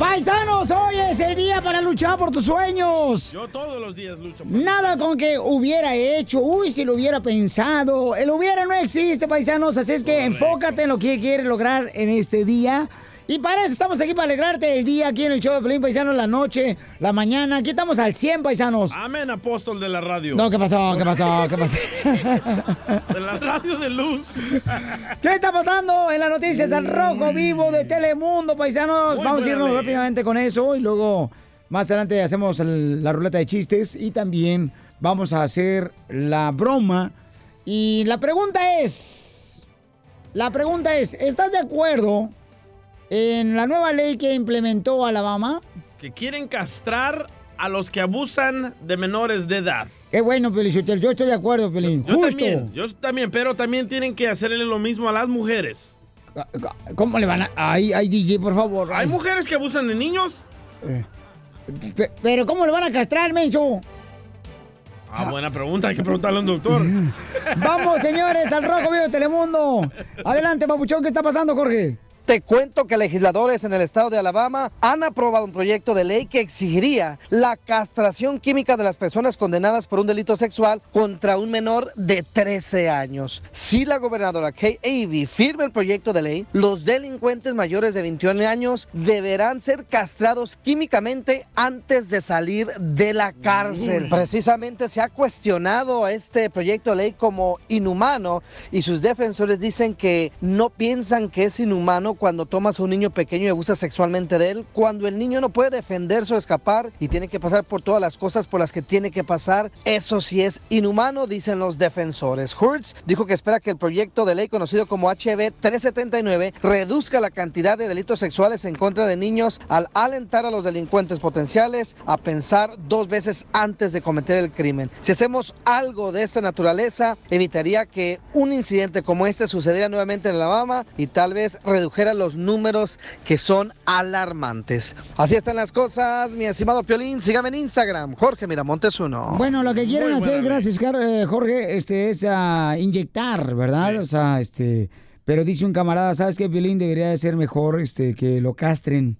Paisanos, hoy es el día para luchar por tus sueños. Yo todos los días lucho por Nada con que hubiera hecho, uy, si lo hubiera pensado. El hubiera no existe, paisanos, así es que enfócate en lo que quieres lograr en este día. Y para eso estamos aquí para alegrarte el día aquí en el show de Pelín Paisanos, la noche, la mañana. Aquí estamos al 100, paisanos. Amén, apóstol de la radio. No, ¿qué pasó? ¿Qué pasó? ¿Qué pasó? De la radio de luz. ¿Qué está pasando en las noticias al rojo vivo de Telemundo, paisanos? Muy Vamos a irnos rápidamente con eso y luego más adelante hacemos el- la ruleta de chistes y también vamos a hacer la broma. Y la pregunta es, la pregunta es, ¿estás de acuerdo en la nueva ley que implementó Alabama? Que quieren castrar a los que abusan de menores de edad. Qué bueno, Felicitero, yo estoy de acuerdo, Pelín. Yo Justo. también, yo también, pero también tienen que hacerle lo mismo a las mujeres. ¿Cómo le van a...? Ay, ay, DJ, por favor. ¿Hay ay. mujeres que abusan de niños? Pe- Pero ¿cómo le van a castrar, menso? Ah, buena pregunta, hay que preguntarle a un doctor. Vamos, señores, al Rojo Vivo de Telemundo. Adelante, papuchón, ¿qué está pasando, Jorge? Te cuento que legisladores en el estado de Alabama han aprobado un proyecto de ley que exigiría la castración química de las personas condenadas por un delito sexual contra un menor de 13 años. Si la gobernadora Kay Avey firma el proyecto de ley, los delincuentes mayores de 21 años deberán ser castrados químicamente antes de salir de la cárcel. Precisamente se ha cuestionado a este proyecto de ley como inhumano y sus defensores dicen que no piensan que es inhumano cuando tomas a un niño pequeño y abusas sexualmente de él, cuando el niño no puede defenderse o escapar y tiene que pasar por todas las cosas por las que tiene que pasar, eso sí es inhumano, dicen los defensores. Hertz dijo que espera que el proyecto de ley conocido como HB 379 reduzca la cantidad de delitos sexuales en contra de niños al alentar a los delincuentes potenciales a pensar dos veces antes de cometer el crimen. Si hacemos algo de esta naturaleza, evitaría que un incidente como este sucediera nuevamente en Alabama y tal vez redujera los números que son alarmantes. Así están las cosas, mi estimado Piolín. Sígame en Instagram, Jorge Miramontes uno. Bueno, lo que quieren hacer, gracias, eh, Jorge, este, es ah, inyectar, ¿verdad? O sea, este, pero dice un camarada, ¿sabes qué, Violín? Debería de ser mejor este, que lo castren.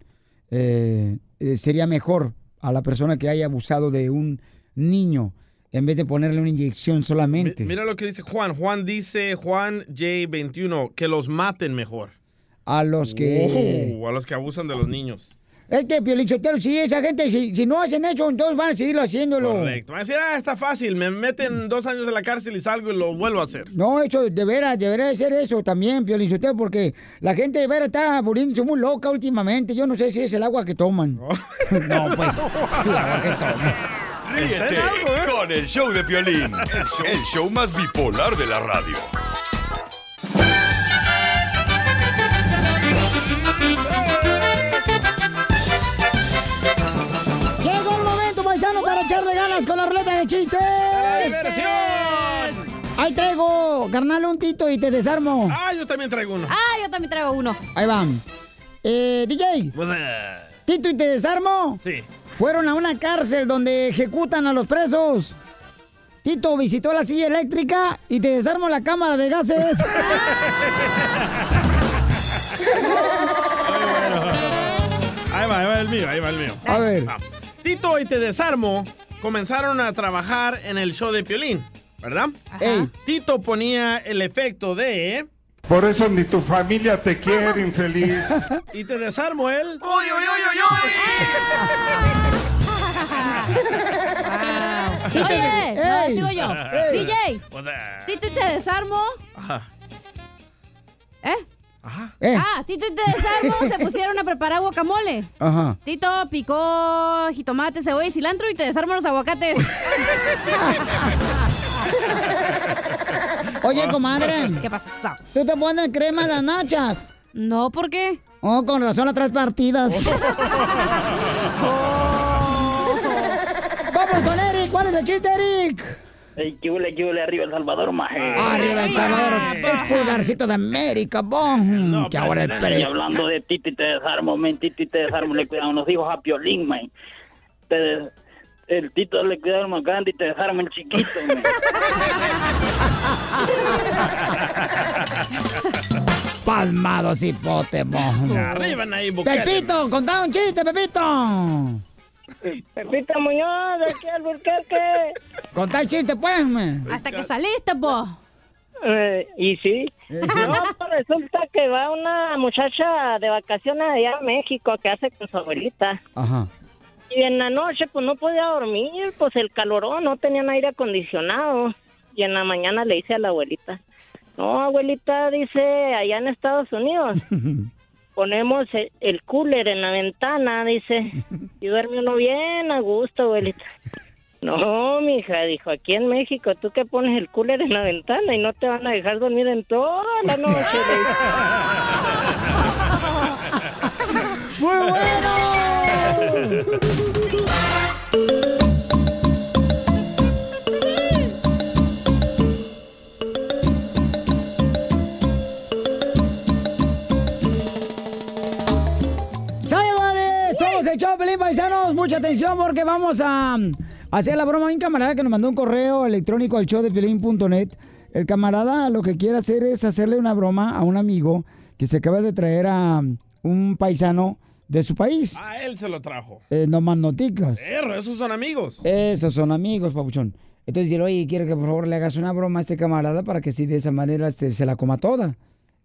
Eh, eh, sería mejor a la persona que haya abusado de un niño en vez de ponerle una inyección solamente. Mira lo que dice Juan. Juan dice, Juan J21, que los maten mejor. A los que... Oh, a los que abusan de los niños. Es que, Piolín Sotelo, si esa gente, si, si no hacen eso, entonces van a seguirlo haciéndolo. Correcto. Va a decir, ah, está fácil, me meten dos años en la cárcel y salgo y lo vuelvo a hacer. No, eso, de veras, debería de ser eso también, Piolín Sotelo, porque la gente de veras está volviéndose muy loca últimamente. Yo no sé si es el agua que toman. no, pues, el agua que toman. Ríete con el show de Piolín, el show, el show más bipolar de la radio. Ganas con la ruleta de chistes. Ahí traigo, carnal, un tito y te desarmo. Ah, yo también traigo uno. Ah, yo también traigo uno. Ahí van. Eh, DJ, Pues, eh, tito y te desarmo. sí. Fueron a una cárcel donde ejecutan a los presos. Tito visitó la silla eléctrica y te desarmo la cámara de gases. Ahí va, ahí va el mío, ahí va el mío. A ver. Ah. Tito y Te Desarmo comenzaron a trabajar en el show de Piolín, ¿verdad? Ey. Tito ponía el efecto de... Por eso ni tu familia te quiere, infeliz. Y Te Desarmo él... ¡Uy, uy, uy, uy, Oye, no, Ey. sigo yo. Ey. DJ, Tito y te desarmo. ajá, ¿Eh? Ajá. Eh, Ah, Tito y te desarmo se pusieron a preparar guacamole. Ajá. Tito picó jitomate, cebolla y cilantro y te desarmo los aguacates. Oye, comadre, ¿Qué pasó? ¿tú te pones crema en las nachas? No, ¿por qué? Oh, con razón las tres partidas. Vamos con Eric. ¿Cuál es el chiste, Eric? Ey, ¿Qué huele, qué huele arriba El Salvador, maje? Arriba El Salvador, el pulgarcito de América, bon. que ahora el Y pre... hablando de Titi te desarmo, men, Titi te desarmo, le cuidaron los hijos a Piolín, man. Te des- el Tito le cuidaron más grande y te dejaron el chiquito, men. Palmado, cipote, bon. Arriba, Nayib Bukele. Pepito, contá un chiste, Pepito. Pepita Muñoz, de aquí al Burquerque. Contá el chiste, pues, me. Hasta que saliste, po. Eh, y sí. No, pues resulta que va una muchacha de vacaciones allá a México que hace con su abuelita. Ajá. Y en la noche, pues no podía dormir, pues el calorón, no tenían aire acondicionado. Y en la mañana le dice a la abuelita, no, abuelita, dice, allá en Estados Unidos, ponemos el, el cooler en la ventana, dice, y duerme uno bien a gusto, abuelita. No, mija, dijo, aquí en México, tú que pones el cooler en la ventana y no te van a dejar dormir en toda la noche. ¡Muy bueno! El Choplin, paisanos. Mucha atención porque vamos a hacer la broma. Hay un camarada que nos mandó un correo electrónico al showdepelín.net. El camarada lo que quiere hacer es hacerle una broma a un amigo que se acaba de traer a un paisano de su país. Ah, él se lo trajo. Eh, no más noticas. Perro, esos son amigos. Esos son amigos, papuchón. Entonces dile, oye, quiero que por favor le hagas una broma a este camarada para que así de esa manera este, se la coma toda.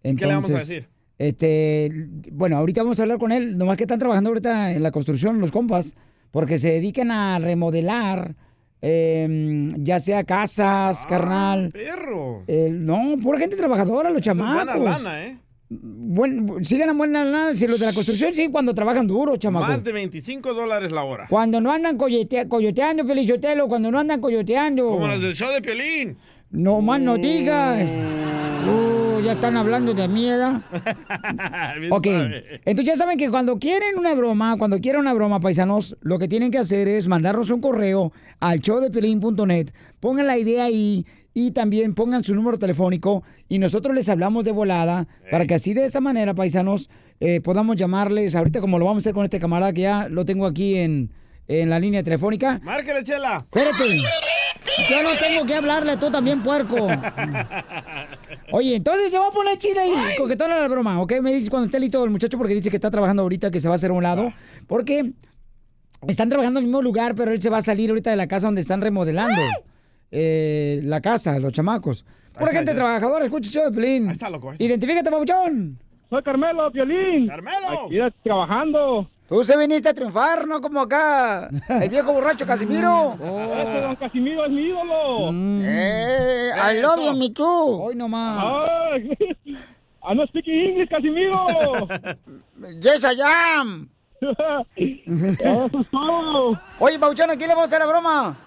Entonces, ¿Qué le vamos a decir? Este, bueno, ahorita vamos a hablar con él, nomás que están trabajando ahorita en la construcción los compas, porque se dedican a remodelar, eh, ya sea casas, carnal. Perro. Eh, no, pura gente trabajadora, los Esa es chamacos. buena lana, ¿eh? Buen, sí ganan buena lana, si los de la construcción sí, cuando trabajan duro, chamacos. Más de 25 dólares la hora. Cuando no andan coyotea- coyoteando, Pelichotelo, cuando no andan coyoteando. Como las del show de Piolín. No más no digas. Uh, ya están hablando de mierda. Ok, entonces ya saben que cuando quieren una broma, cuando quieren una broma, paisanos, lo que tienen que hacer es mandarnos un correo al showdepelín.net, pongan la idea ahí y también pongan su número telefónico y nosotros les hablamos de volada para que así de esa manera, paisanos, eh, podamos llamarles, ahorita como lo vamos a hacer con este camarada que ya lo tengo aquí en, en la línea telefónica. Márquele, chela. Espérate. Yo no tengo que hablarle, tú también, puerco. Oye, entonces se va a poner chida y coquetona la broma, ¿ok? Me dices cuando esté listo el muchacho porque dice que está trabajando ahorita, que se va a hacer a un lado. Porque están trabajando en el mismo lugar, pero él se va a salir ahorita de la casa donde están remodelando. eh, la casa, los chamacos. Pura gente ya. trabajadora, escucha show de Pelín. Ahí está, loco. ahí está. Identifícate, papuchón. Soy Carmelo, Piolín. Carmelo. Aquí ya trabajando. Tú se viniste a triunfar, no como acá. El viejo borracho Casimiro. Ese don Casimiro es mi ídolo. Eh, I love you, me too. Hoy nomás. Ay, I no speak English, Casimiro. Yes, I am. Eso es todo. Oye, Pauchón, ¿a quién le vamos a hacer la broma?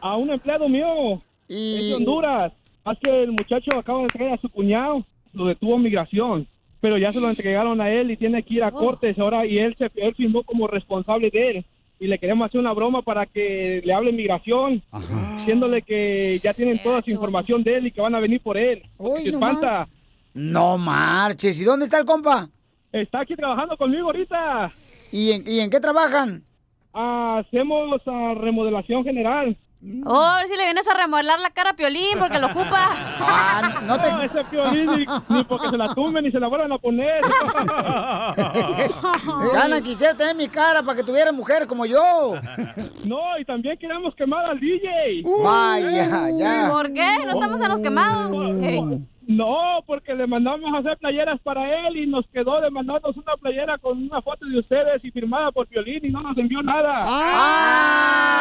A un empleado mío. Y... Es de Honduras. Haz que el muchacho acaba de entregar a su cuñado. Lo detuvo migración. Pero ya se lo entregaron a él y tiene que ir a cortes ahora. Y él se él firmó como responsable de él. Y le queremos hacer una broma para que le hable migración. Diciéndole que ya tienen toda su información de él y que van a venir por él. Uy, Se no espanta. No marches. ¿Y dónde está el compa? Está aquí trabajando conmigo ahorita. ¿Y en, y en qué trabajan? hacemos ah, remodelación general. Oh, a ver si le vienes a remodelar la cara a Piolín porque lo ocupa. Ah, no te... No, ese Piolín ni, ni porque se la tumben ni se la vuelvan a poner. Gana, quisiera tener mi cara para que tuviera mujer como yo. No, y también queremos quemar al DJ. Vaya, ya. ¿Por qué? ¿No estamos en los quemados? Ey. No, porque le mandamos a hacer playeras para él y nos quedó de mandarnos una playera con una foto de ustedes y firmada por Piolín y no nos envió nada. ¡Ah!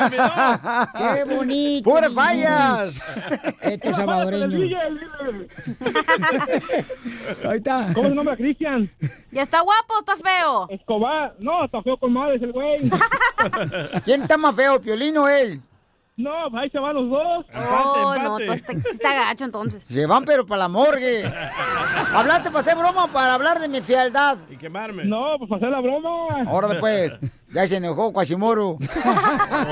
Olvidó. ¡Qué bonito! ¡Pura fallas! Esto salvadoreño. Ahí está. ¿Cómo se nombra Cristian? ¿Ya está guapo o está feo? Escobar. No, está feo con madres el güey. ¿Quién está más feo, Piolín o él? No, pues ahí se van los dos. Oh, Empate, no, empate. está, está gacho entonces. Se van pero para la morgue. ¿Hablaste para hacer broma o para hablar de mi fialdad? Y quemarme. No, pues para hacer la broma. Ahora después, ya se enojó Quasimodo.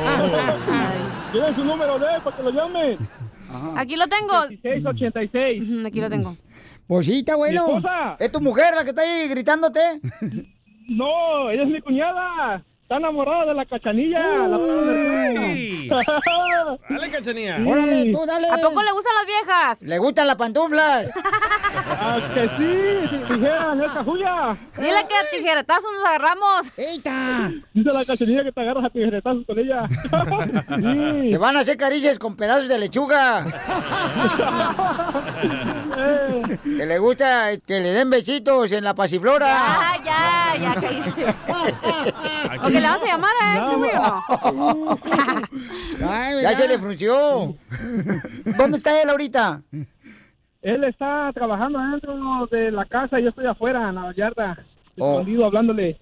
Oh. ¿Tienen su número de él para que lo llamen? Aquí lo tengo. 1686. Ujú, Aquí lo tengo. Pues sí, está bueno. ¿Mi esposa? ¿Es tu mujer la que está ahí gritándote? No, ella es mi cuñada. Está enamorada de la cachanilla. la Uy. Dale, cachanilla. Órale, tú dale. ¿A poco le gustan las viejas? ¿Le gustan las pantuflas? Ah, que sí, si dijeran, es cajulla. Dile que a tijeretazos nos agarramos. ¡Eita! Dice la cachanilla que te agarras a tijeretazos con ella. Sí. Se van a hacer caricias con pedazos de lechuga. Eh, Que le gusta que le den besitos en la pasiflora. Ya, ya, ya caíste. ¿O que le vas a llamar a este güey o no? Ay, ya se le frunció. ¿Dónde está él ahorita? Él está trabajando dentro de la casa y yo estoy afuera, en la yarda. Oh. Escondido, hablándole.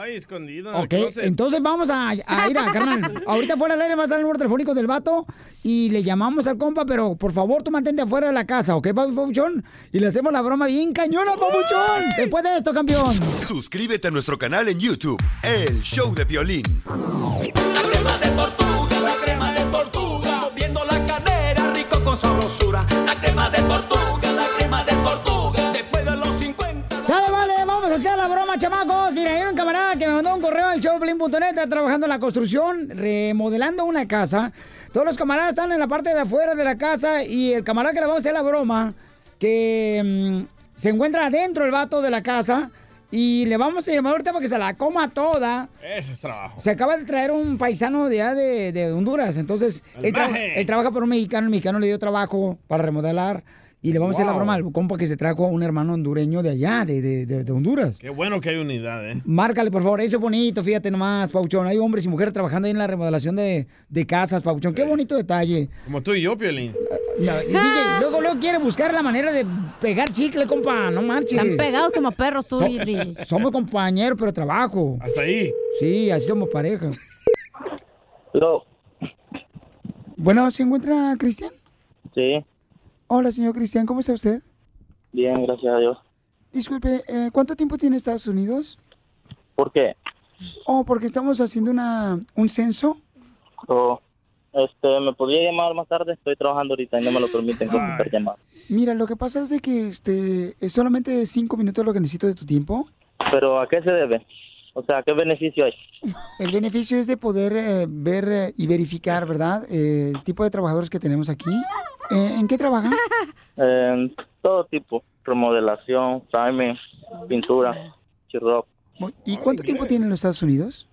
Ay, escondido en Ok, entonces vamos a, a ir a, carnal. Ahorita fuera del aire va a estar el número telefónico del vato y le llamamos al compa, pero por favor tú mantente afuera de la casa, ¿ok, papi Papuchón? Y le hacemos la broma bien cañona, Papuchón. Después de esto, campeón. Suscríbete a nuestro canal en YouTube, El Show de Violín. La crema de tortuga, la crema de tortuga, moviendo la cadera, rico con sabrosura. La crema de tortuga, vale, vamos a hacer la broma, chamacos. Mira, hay un camarada que me mandó un correo al showplin.net, está trabajando en la construcción, remodelando una casa. Todos los camaradas están en la parte de afuera de la casa y el camarada que le vamos a hacer la broma, que mm, se encuentra adentro el vato de la casa y le vamos a llamar ahorita para que se la coma toda. Ese es trabajo. Se acaba de traer un paisano de, de, de Honduras, entonces El él, tra- él trabaja por un mexicano, el mexicano le dio trabajo para remodelar y le vamos a hacer la broma al compa que se trajo a un hermano hondureño de allá, de, de- de- de Honduras. Qué bueno que hay unidad, ¿eh? Márcale, por favor, eso es bonito, fíjate nomás, Pauchón. Hay hombres y mujeres trabajando ahí en la remodelación de, de casas, Pauchón. Qué bonito detalle. Como tú y yo, Piolín. No, y DJ, luego, luego quiere buscar la manera de pegar chicle, compa, no marches. Están pegados como perros tú So- y DJ. Somos compañeros, pero trabajo. Hasta ahí. Sí, así somos pareja. Hello. Bueno, ¿se encuentra Cristian? Sí, Hola, señor Cristian, ¿cómo está usted? bien, gracias a Dios. Disculpe, eh, ¿cuánto tiempo tiene Estados Unidos? ¿Por qué? Oh, porque estamos haciendo una, un censo. Oh, este, ¿me podría llamar más tarde? Estoy trabajando ahorita y no me lo permiten contestar llamadas. Mira, lo que pasa es de que este, es solamente cinco minutos lo que necesito de tu tiempo. ¿Pero a qué se debe? O sea, ¿qué beneficio hay? El beneficio es de poder eh, ver eh, y verificar, ¿verdad? Eh, el tipo de trabajadores que tenemos aquí. Eh, ¿En qué trabajan? Eh, todo tipo, remodelación, framing, pintura, chirroc, ¿Y cuánto tiempo tiene en los Estados Unidos?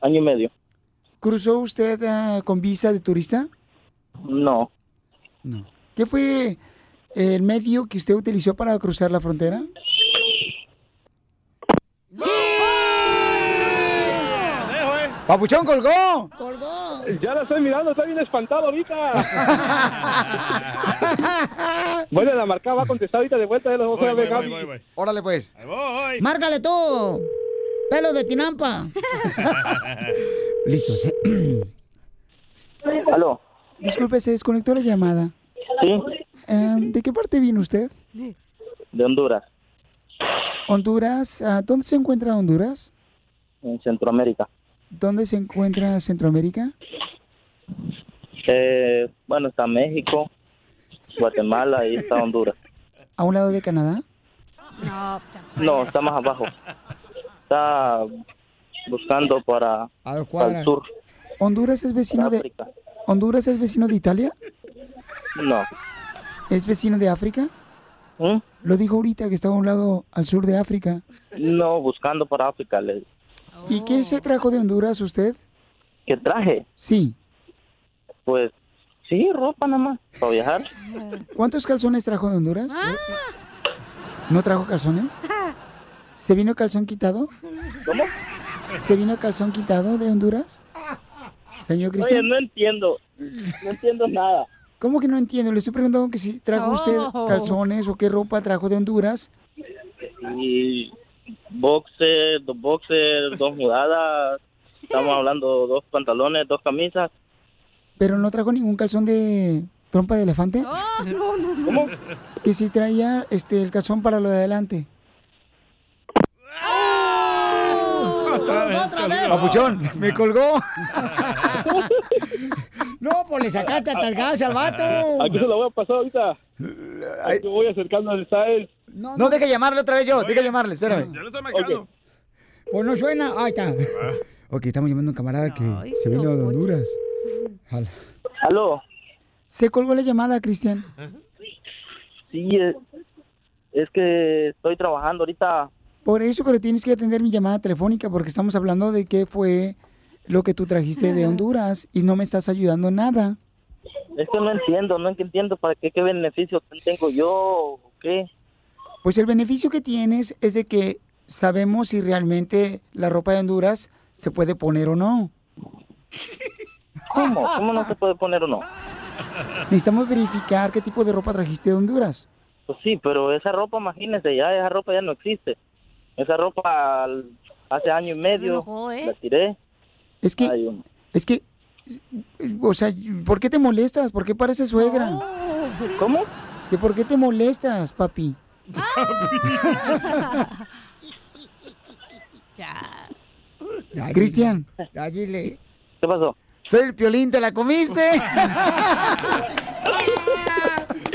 año y medio. ¿Cruzó usted con visa de turista? No, ¿Qué fue el medio que usted utilizó para cruzar la frontera? ¡Papuchón colgó! ¡Colgó! Ya la estoy mirando, está bien espantado ahorita. bueno, la marca va a contestar ahorita de vuelta, ya lo vamos a ver, Gaby. Órale, pues. voy. ¡Márcale tú! ¡Pelos de tinampa! Listo. ¿sí? ¿Aló? Disculpe, se desconectó la llamada. Sí. Eh, ¿De qué parte viene usted? de Honduras, Honduras. ah, ¿Dónde se encuentra Honduras? en Centroamérica. ¿Dónde se encuentra Centroamérica? Eh, bueno, está México, Guatemala y está Honduras. ¿A un lado de Canadá? No, No, está más abajo. Está buscando para, A dos para el sur. ¿Honduras es vecino de. Honduras es vecino de Italia? No. ¿Es vecino de África? ¿Mm? Lo dijo ahorita que estaba a un lado al sur de África. No, buscando para África. Le, ¿Y qué se trajo de Honduras usted? ¿Qué traje? Sí. Pues sí, ropa nada más, para viajar. ¿Cuántos calzones trajo de Honduras? ¿No trajo calzones? ¿Se vino calzón quitado? ¿Cómo? ¿Se vino calzón quitado de Honduras? Señor Oye, Cristian. no entiendo. No entiendo nada. ¿Cómo que no entiendo? Le estoy preguntando que si trajo usted Oh. calzones o qué ropa trajo de Honduras. Y boxer, dos boxers, dos mudadas. Estamos hablando dos pantalones, dos camisas. Pero no trajo ningún calzón de trompa de elefante. ¿Cómo? Que si traía este el calzón para lo de adelante. Otra vez, Papuchón, me colgó. No, pues le sacaste hasta el gas al vato. Aquí se lo voy a pasar ahorita. Aquí voy acercando al está él. No, deja llamarle otra vez yo, deja llamarle, espérame. Ya lo estoy marcando. Pues no suena, ahí está. Ok, estamos llamando a un camarada que se vino de Honduras. Jala. Aló. ¿Se colgó la llamada, Cristian? Sí, es, es que estoy trabajando ahorita. Por eso, pero tienes que atender mi llamada telefónica porque estamos hablando de qué fue lo que tú trajiste de Honduras y no me estás ayudando en nada. Es que no entiendo, no entiendo para qué, qué beneficio tengo yo o qué. Pues el beneficio que tienes es de que sabemos si realmente la ropa de Honduras se puede poner o no. ¿Cómo? ¿Cómo no se puede poner o no? Necesitamos verificar qué tipo de ropa trajiste de Honduras. Pues sí, pero esa ropa, imagínese, ya esa ropa ya no existe. Esa ropa al- hace año y medio enojó, ¿eh? la tiré. Es que, Ay, es que, o sea, ¿por qué te molestas? ¿Por qué pareces suegra? ¿Cómo? ¿Que por qué te molestas, papi? Ya. Cristian. Ya dile. ¿Qué pasó? Soy el piolín, ¿te la comiste?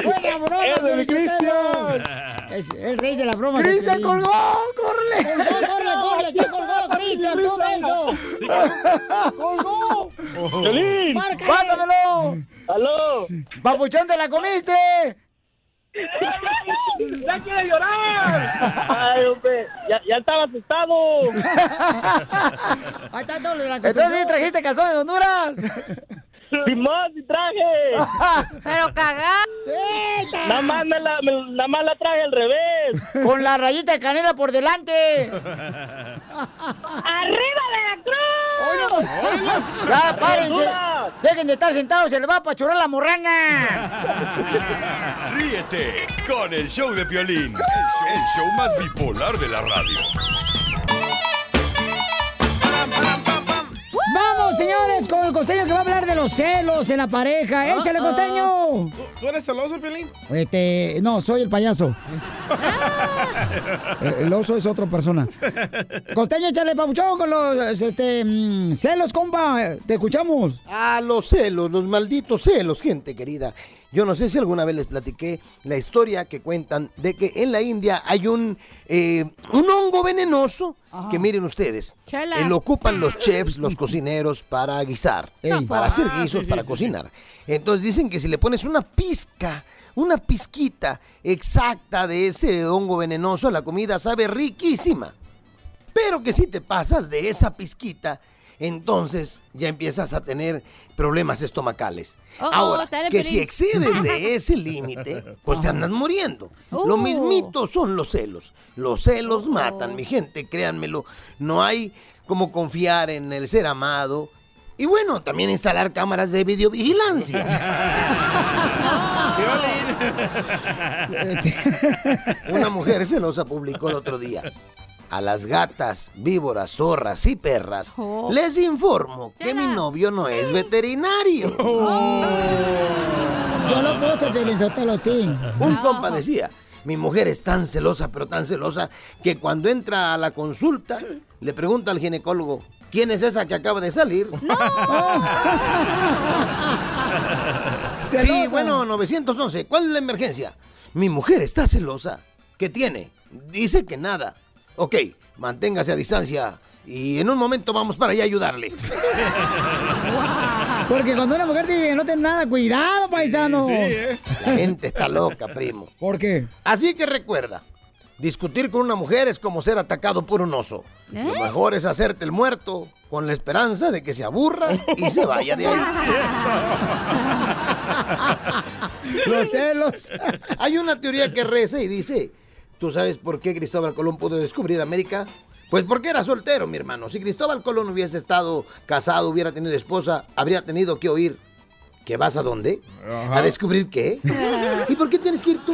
¡Buena broma, ¡Es el! Es el rey de la broma. ¡Cristian colgó! ¡Córrele! ¡Colgó, córrele, córrele! ¿Quién colgó? ¡Cristian, tú, menso! ¡Colgó! ¡Márcale! ¡Pásamelo! ¡Aló! ¡Papuchón, te la comiste! ¡Ya quiere llorar! Ay, hombre, ya, ya estaba asustado. Ahí está todo lo de la Entonces, ¿sí trajiste calzones de Honduras? Simón, sí traje. Pero cagá. Nada más, me la, me- nada más la traje al revés. Con la rayita de canela por delante. ¡Arriba Veracruz! Ya, párense. Dejen de estar sentados, se les va a pachurar la morrana. Ríete con el show de Piolín, el show, el show más bipolar de la radio. Vamos, señores, con el costeño que va a hablar de los celos en la pareja. ¡Échale, Ah, costeño! ¿Tú eres celoso, Piolín? Este, no, soy el payaso. Eh, El oso es otra persona. Costeño, échale papuchón con los este, mm, celos, compa. Te escuchamos. Ah, los celos, los malditos celos, gente querida. Yo no sé si alguna vez les platiqué la historia que cuentan de que en la India hay un, eh, un hongo venenoso que miren ustedes, eh, lo ocupan los chefs, los cocineros para guisar, Ey. para hacer Ah, guisos, sí, sí, para sí, cocinar. Entonces dicen que si le pones una pizca, una pizquita exacta de ese hongo venenoso la comida sabe riquísima. Pero que si te pasas de esa pizquita, entonces ya empiezas a tener problemas estomacales. Oh, oh, Ahora, que si excedes de ese límite, pues te andas muriendo. Lo Oh. mismito son los celos. Los celos matan, mi gente, créanmelo. No hay como confiar en el ser amado. Y bueno, también instalar cámaras de videovigilancia. Una mujer celosa publicó el otro día. A las gatas, víboras, zorras y perras Oh. les informo que mi novio no es veterinario. Yo lo puse, sí. Un compa decía, mi mujer es tan celosa, pero tan celosa, que cuando entra a la consulta, le pregunta al ginecólogo, ¿quién es esa que acaba de salir? Sí, bueno, 911, ¿cuál es la emergencia? Mi mujer está celosa. ¿Qué tiene? Dice que nada. Ok, manténgase a distancia y en un momento vamos para allá a ayudarle. Porque cuando una mujer dice que no tiene nada, cuidado, paisano. La gente está loca, primo. ¿Por qué? Así que recuerda, discutir con una mujer es como ser atacado por un oso. ¿Eh? Lo mejor es hacerte el muerto con la esperanza de que se aburra y se vaya de ahí. Los celos. Hay una teoría que reza y dice, ¿tú sabes por qué Cristóbal Colón pudo descubrir América? Pues porque era soltero, mi hermano. Si Cristóbal Colón hubiese estado casado, hubiera tenido esposa, habría tenido que oír. ¿Que vas a dónde? Ajá. ¿A descubrir qué? ¿Y por qué tienes que ir tú?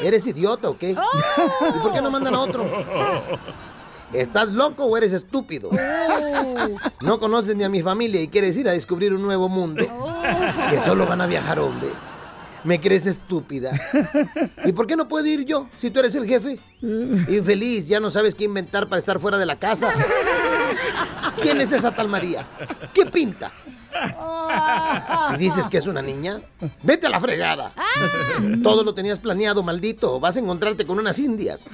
¿Eres idiota o qué? ¿Y por qué no mandan a otro? ¿Estás loco o eres estúpido? No conoces ni a mi familia y quieres ir a descubrir un nuevo mundo. Que solo van a viajar hombres. ¿Me crees estúpida? ¿Y por qué no puedo ir yo si tú eres el jefe? Infeliz, ya no sabes qué inventar para estar fuera de la casa. ¿Quién es esa tal María? ¿Qué pinta? ¿Y dices que es una niña? Vete a la fregada. Todo lo tenías planeado, maldito. Vas a encontrarte con unas indias.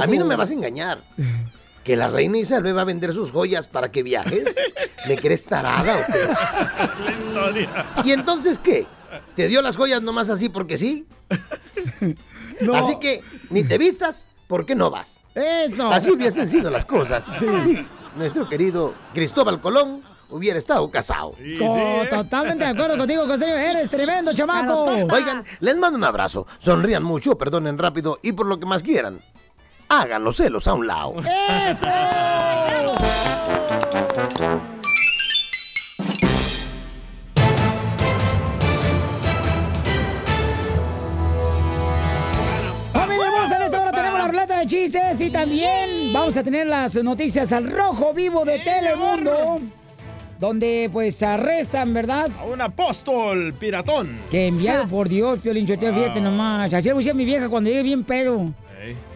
A mí no me vas a engañar. ¿Que la reina Isabel va a vender sus joyas para que viajes? ¿Me crees tarada o qué? ¿Y entonces qué? ¿Te dio las joyas nomás así porque sí? Así que ni te vistas porque no vas. Eso. Así hubiesen sido las cosas. Sí. nuestro querido Cristóbal Colón hubiera estado casado. Co- Totalmente de acuerdo contigo, costeño. Eres tremendo, chamaco. Oigan, les mando un abrazo. Sonrían mucho, perdonen rápido y por lo que más quieran. Hagan los celos a un lado. Familia también vamos a tener las noticias al rojo vivo de Telemundo. Donde pues arrestan, ¿verdad? A un apóstol piratón. Que enviado por Dios, Piolín Chotero, fíjate nomás. Le decía a mi vieja cuando llegué bien pedo.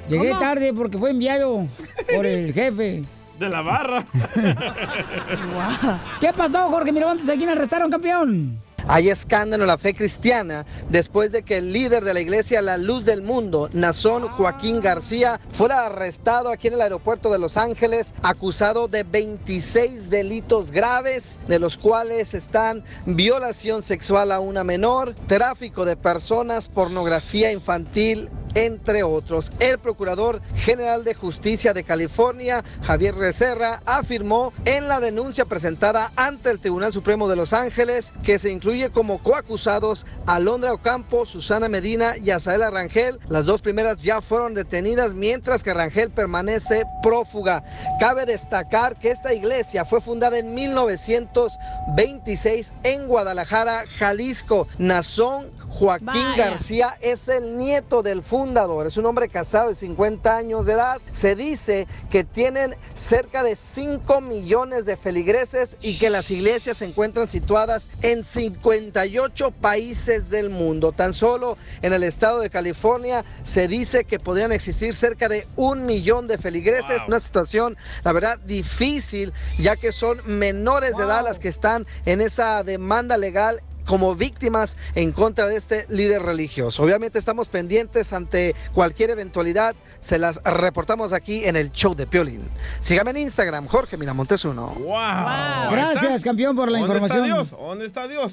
Llegué ¿Cómo? tarde porque fue enviado por el jefe. De la barra. ¿Qué pasó, Jorge Miramontes? ¿A quién arrestaron, campeón? Hay escándalo en la fe cristiana después de que el líder de la iglesia La Luz del Mundo, Nazón Joaquín García, fuera arrestado aquí en el aeropuerto de Los Ángeles, acusado de 26 delitos graves, de los cuales están violación sexual a una menor, tráfico de personas, pornografía infantil, entre otros. El Procurador General de Justicia de California, Javier Becerra, afirmó en la denuncia presentada ante el Tribunal Supremo de Los Ángeles que se incluye como coacusados a Londra Ocampo, Susana Medina y Azaela Rangel. Las dos primeras ya fueron detenidas mientras que Rangel permanece prófuga. Cabe destacar que esta iglesia fue fundada en 1926 en Guadalajara, Jalisco. Nazón Joaquín Vaya. García es el nieto del fundador, es un hombre casado de 50 años de edad. Se dice que tienen cerca de 5 millones de feligreses y que las iglesias se encuentran situadas en 58 países del mundo. Tan solo en el estado de California se dice que podrían existir cerca de un millón de feligreses. Una situación, la verdad, difícil, ya que son menores de edad las que están en esa demanda legal como víctimas en contra de este líder religioso. Obviamente estamos pendientes ante cualquier eventualidad, se las reportamos aquí en el show de Piolín. Sígame en Instagram, Jorge Miramontes uno. Wow. Gracias, campeón, por la ¿Dónde información. está Dios? ¿Dónde está Dios?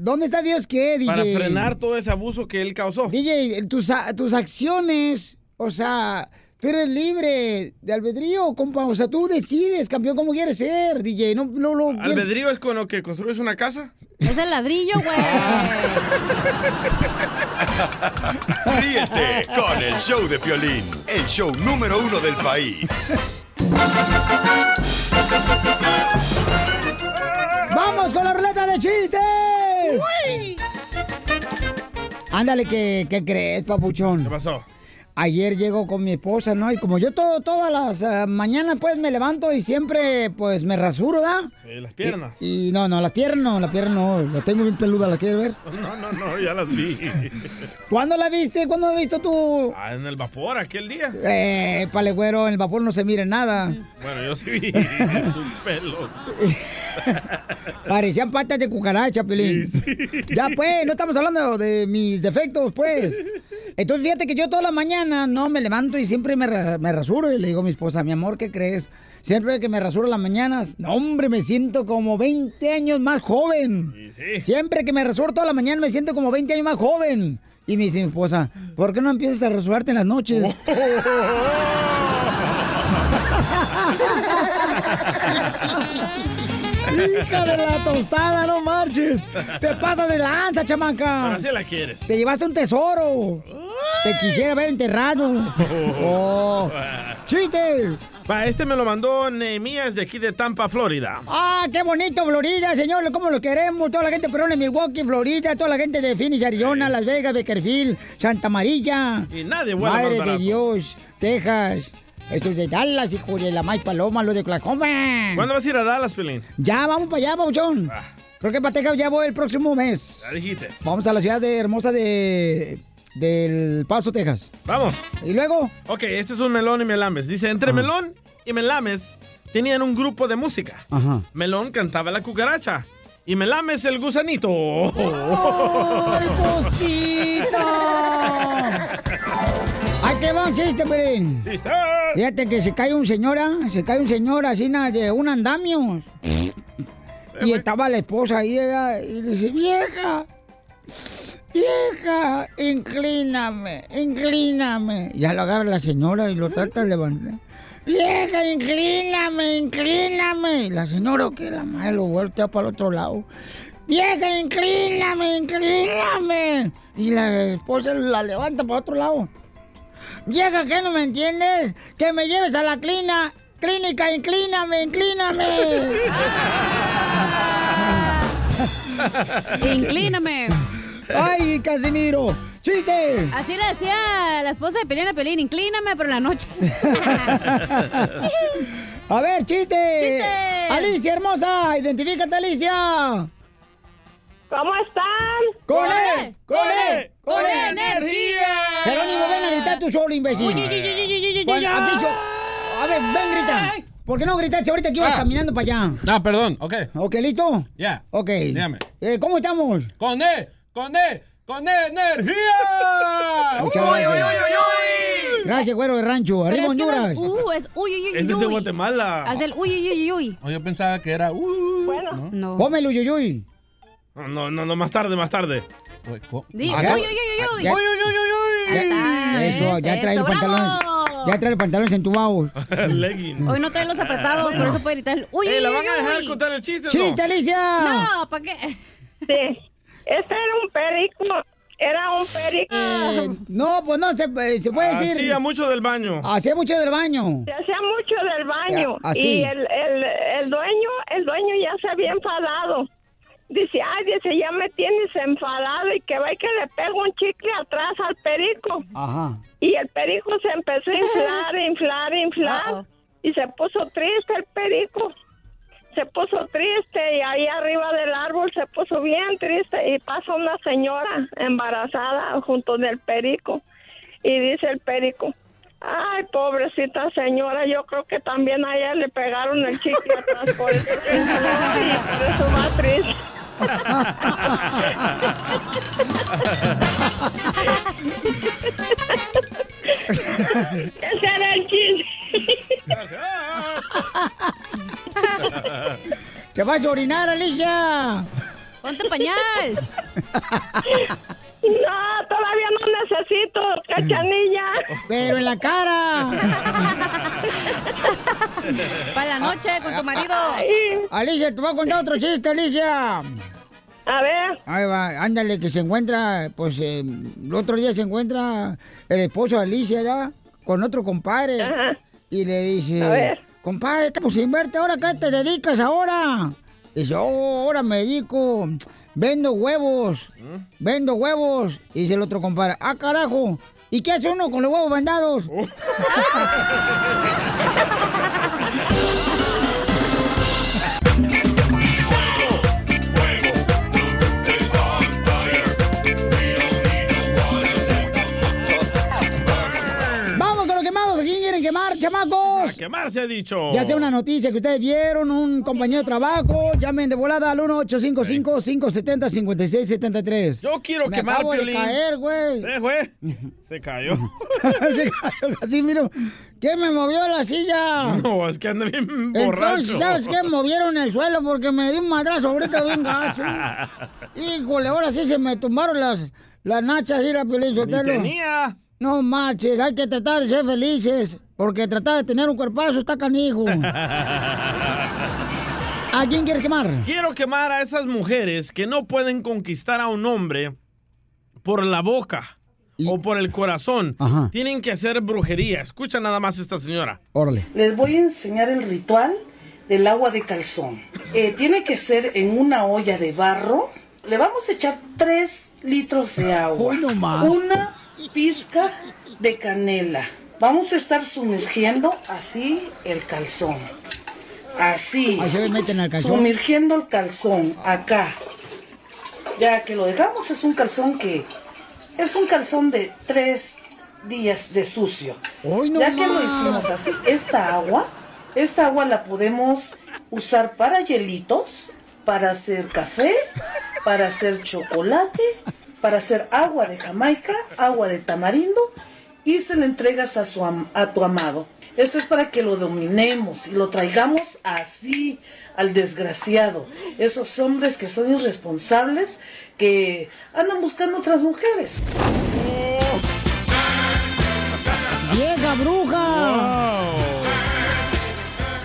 ¿Dónde está Dios qué, DJ? Para frenar todo ese abuso que él causó. DJ, tus, tus acciones, o sea, tú eres libre de albedrío, compa. O sea, tú decides, campeón, cómo quieres ser, DJ. No, no, no quieres- ¿Albedrío es con lo que construyes una casa? Es el ladrillo, güey. Ríete con el show de Piolín, el show número uno del país. ¡Vamos con la ruleta de chistes! Ándale, ¿qué, ¿qué crees, papuchón? ¿Qué pasó? Ayer llego con mi esposa, ¿no? Y como yo todo, todas las ah, mañanas, pues, me levanto y siempre, pues, me rasuro, ¿da? Sí, las piernas. Y, y no, no, las piernas no, las piernas no. La tengo bien peluda, ¿la quieres ver? No, no, no, ya las vi. ¿Cuándo la viste? ¿Cuándo la has visto tú? Ah, en el vapor aquel día. Eh, palegüero, en el vapor no se mire nada. Bueno, yo sí vi tu pelo. Parecían patas de cucaracha, Pelín. Ya, pues, no estamos hablando de mis defectos, pues. Entonces, fíjate que yo toda la mañana no me levanto y siempre me, me rasuro. Y le digo a mi esposa, mi amor, ¿qué crees? Siempre que me rasuro las mañanas, no, hombre, me siento como 20 años más joven. Siempre que me rasuro toda la mañana me siento como 20 años más joven. Y me dice mi esposa, ¿por qué no empiezas a rasurarte en las noches? Hija de la tostada, no marches. Te pasas de lanza, chamaca. Pero así la quieres. Te llevaste un tesoro. Te quisiera ver enterrado. Oh. ¡Chiste! Pa, este me lo mandó Nehemías de aquí de Tampa, Florida. ¡Ah, qué bonito, Florida, señor! ¿Cómo lo queremos? Toda la gente pero en Milwaukee, Florida, toda la gente de Phoenix, Arizona, Las Vegas, Beckerfield, Santa Amarilla. Y nadie Madre más de. Dios, Texas. Estos de Dallas, hijo de la maíz paloma, los de Oklahoma. ¿Cuándo vas a ir a Dallas, Pelín? Ya, vamos para allá, Pauchón. Creo que para Texas ya voy el próximo mes. Ya dijiste. Vamos a la ciudad de hermosa de del Paso, Texas. Vamos. ¿Y luego? Ok, este es un melón y melambes. Dice, entre melón y melames, tenían un grupo de música. Ajá. Melón cantaba la cucaracha. Y me lames el gusanito. ¡Ay! Ahí te va un chiste, Pelín. Fíjate que se cae un señora, se cae un señor así de un andamio. Y estaba la esposa ahí y le dice, vieja, vieja, inclíname, inclíname. Ya lo agarra la señora y lo trata de levantar. Vieja, inclíname, inclíname. Y la señora que la madre lo voltea para el otro lado. Vieja, inclíname, inclíname. Y la esposa la levanta para otro lado. Vieja, ¿qué no me entiendes? Que me lleves a la clina. Clínica, inclíname, inclíname. Inclíname. Ay, Casimiro. ¡Chiste! Así le decía la esposa de Pelín a Pelín, inclíname, pero en la noche. A ver, chiste. ¡Chiste! Alicia hermosa, identifícate, Alicia. ¿Cómo están? ¡Con él! ¡Con él! ¡Con energía! Jerónimo, ven a gritar tú solo, imbécil. Uy, uy, uy, uy, uy, uy, uy, Bueno, uy. aquí yo- A ver, ven, grita. ¿Por qué no gritaste ahorita que ibas Ah. caminando para allá? Ah, perdón, ok. ¿Ok, listo? Ya. Ok. Dígame. Eh, ¿Cómo estamos? ¡Con E! ¡Con E! ¡Con energía! Muchas Uy, gracias. uy, uy, uy, Gracias, güero de rancho. Arriba, Honduras. es uh, es uy, uy, uy, Este es de uy. Guatemala. Haz el uy, uy, uy, uy. Oh, yo pensaba que era. Uh, bueno. No. Pómelo, Yuyuy. No, no, no, más tarde, más tarde. Ah, uy, uy, uy, uy, uy. Ya- uy, uy, Ya- Eso, ya trae los pantalones. Ya trae los pantalones entubados. Leggings. Hoy no trae los apretados, por eso puede gritar el uy, Eh, ¿La van a dejar uy. contar el chiste? ¡Chiste, Alicia! No, ¿para qué? Sí. Este era un perico. Era un perico. Eh, no, pues no, se, eh, se puede decir. Hacía mucho del baño. Hacía mucho del baño. Se hacía mucho del baño. Ya, así. Y el, el, el dueño, el dueño ya se había enfadado. Dice, ay, dice, ya me tienes enfadado y que va y que le pego un chicle atrás al perico. Ajá. Y el perico se empezó a inflar, inflar, inflar. Y se puso triste el perico. Se puso triste y ahí arriba del árbol se puso bien triste y pasa una señora embarazada junto del perico. Y dice el perico, ay, pobrecita señora, yo creo que también a ella le pegaron el chicle atrás por eso que infló y por eso va triste. ¡Te vas a orinar, Alicia! Ponte pañal. No, todavía no necesito, cachanilla. Pero en la cara. Para la noche con tu marido. Alicia, te voy a contar otro chiste, Alicia. A ver. Ahí va, ándale, que se encuentra, pues, eh, el otro día se encuentra el esposo de Alicia, ¿ya? Con otro compadre. Ajá. Y le dice, A ver. compadre, pues sin verte ahora, ¿qué te dedicas ahora? Dice, oh, ahora me dedico, vendo huevos, vendo huevos. Y dice el otro compadre, ah, carajo, ¿y qué hace uno con los huevos vendados? Vamos chamacos? Quemar se ha dicho. Ya sea una noticia que ustedes vieron, un compañero de trabajo, llamen de volada al 1-855-570-5673. Yo quiero Me quemar, acabo de Piolín. caer, güey. Eh, güey. Se cayó. Se cayó Casimiro. ¿Qué me movió la silla? No, es que anda bien Entonces, borracho. ¿sabes qué? Movieron el suelo porque me di un madrazo ahorita bien gacho. Híjole, ahora sí se me tumbaron las, las nachas y la Piolín Sotelo. tenía. No marches, hay que tratar de ser felices. Porque tratar de tener un cuerpazo está canijo. ¿A quién quieres quemar? Quiero quemar a esas mujeres que no pueden conquistar a un hombre por la boca o por el corazón. Ajá. Tienen que hacer brujería. Escucha nada más esta señora. Órale. Les voy a enseñar el ritual del agua de calzón. Eh, tiene que ser en una olla de barro. Le vamos a echar 3 litros de agua. No más. Una pizca de canela. Vamos a estar sumergiendo así el calzón. Así. Ahí se meten al calzón. Sumergiendo el calzón acá. Ya que lo dejamos es un calzón que es un calzón de tres días de sucio. Hoy no ya que lo hicimos así, esta agua Esta agua la podemos usar para hielitos, para hacer café, para hacer chocolate, para hacer agua de Jamaica, agua de tamarindo y se la entregas a, su am- a tu amado. Esto es para que lo dominemos y lo traigamos así al desgraciado. Esos hombres que son irresponsables, que andan buscando otras mujeres. ¡Vieja bruja!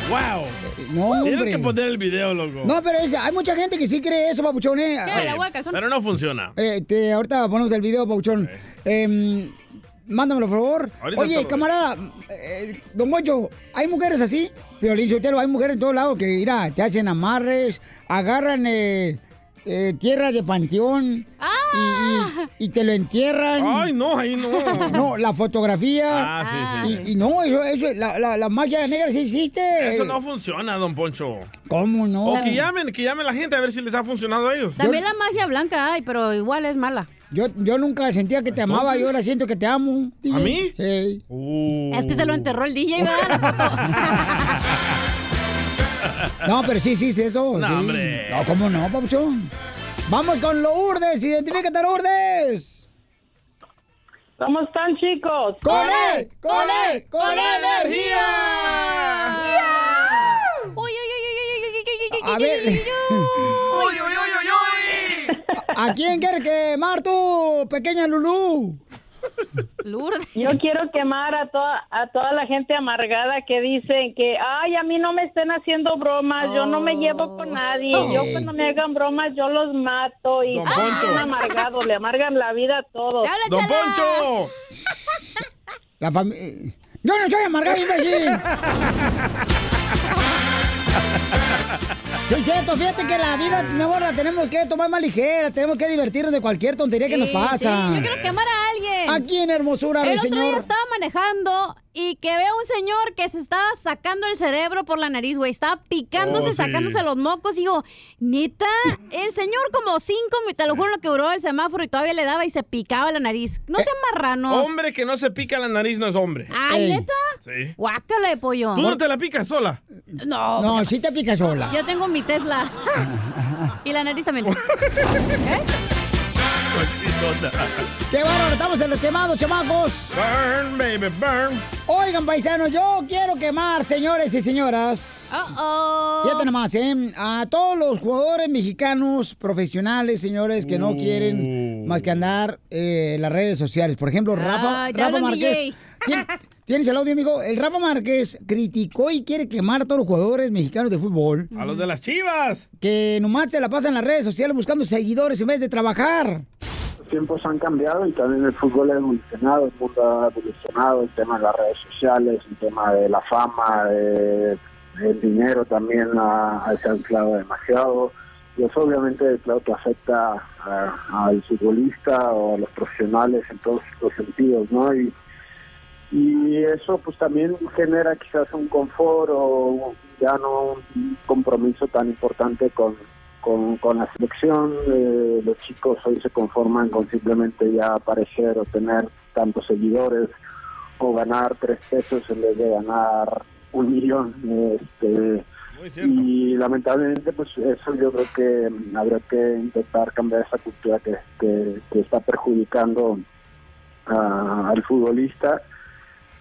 ¡Wow! No, Tienes que poner el video, loco. No, pero es- hay mucha gente que sí cree eso, papuchón. ¿eh? Sí, Pero no funciona. Eh, te- ahorita ponemos el video, Pauchón. Eh, mándamelo, por favor. Ahorita Oye, camarada, eh, don Moncho, ¿hay mujeres así? Sotelo, hay mujeres en todos lados que, mira, te hacen amarres, agarran eh, eh, tierra de panteón y, y- y te lo entierran. Ay, no, ahí no. No, la fotografía. Ah, sí, sí. Y, y no, eso, eso, la, la, la magia negra sí existe. Eso no funciona, don Poncho. ¿Cómo no? O que llamen, que llamen la gente a ver si les ha funcionado a ellos. También la magia blanca hay, pero igual es mala. Yo, yo nunca sentía que te amaba y ahora siento que te amo. ¿A mí? Hey. Es que se lo enterró el DJ, ¿verdad? No, pero sí eso. No, sí. hombre. No, ¿cómo no, papuchón? Vamos con Lourdes, identifícate, Lourdes. ¿Cómo están, chicos? ¡Con él! ¡Con él! ¡Con energía! Uy, uy, uy, uy, uy, uy, uy, uy, A uy, ver. uy, uy, uy. ¿A quién quieres quemar tú, pequeña Lulú? Lourdes. Yo quiero quemar a toda, a toda la gente amargada que dicen que, ay, a mí no me estén haciendo bromas, yo no me llevo con nadie, yo Oh. cuando me hagan bromas yo los mato y son amargados, le amargan la vida a todos. ¡Don Poncho! La familia... Yo no soy amargado, imbécil. Sí, es cierto, fíjate que la vida, mi amor, la tenemos que tomar más ligera, tenemos que divertirnos de cualquier tontería que nos pasa. sí, yo quiero quemar a alguien. ¿A quién, hermosura, El mi otro día señor? estaba manejando y que veo un señor que se estaba sacando el cerebro por la nariz, güey. Estaba picándose, Oh, sí. sacándose los mocos. Y digo, neta, el señor como cinco, te lo juro, lo que duró el semáforo y todavía le daba y se picaba la nariz. No sean marranos. Hombre que no se pica la nariz no es hombre. Ay, neta. Sí. Guácala de pollo. ¿Tú no te la picas sola? No. No, sí te pica sola. Yo tengo mi Tesla. y la nariz también. ¡Qué bárbaro! Estamos en los quemados, chamacos. Burn, baby, burn. Oigan, paisanos, yo quiero quemar, señores y señoras. Uh-oh. Fíjate nomás, ¿eh? A todos los jugadores mexicanos profesionales, señores, que no quieren más que andar eh, en las redes sociales. Por ejemplo, Rafa, Rafa Márquez. DJ. ¿Tien- ¿Tienes el audio, amigo? El Rafa Márquez criticó y quiere quemar a todos los jugadores mexicanos de fútbol. A los de las chivas. Que nomás se la pasan en las redes sociales buscando seguidores en vez de trabajar. Los tiempos han cambiado y también el fútbol ha evolucionado, el mundo ha evolucionado, el tema de las redes sociales, el tema de la fama, de- el dinero también ha, ha- se ha inflado demasiado. Y eso obviamente, claro, que afecta al futbolista o a los profesionales en todos los sentidos, ¿no? Y, y eso pues también genera quizás un confort o ya no un compromiso tan importante con, con, con la selección. Eh, los chicos hoy se conforman con simplemente ya aparecer o tener tantos seguidores o ganar tres pesos en vez de ganar un millón. Este, y lamentablemente pues eso yo creo que habría que intentar cambiar esa cultura que, que, que está perjudicando a- al futbolista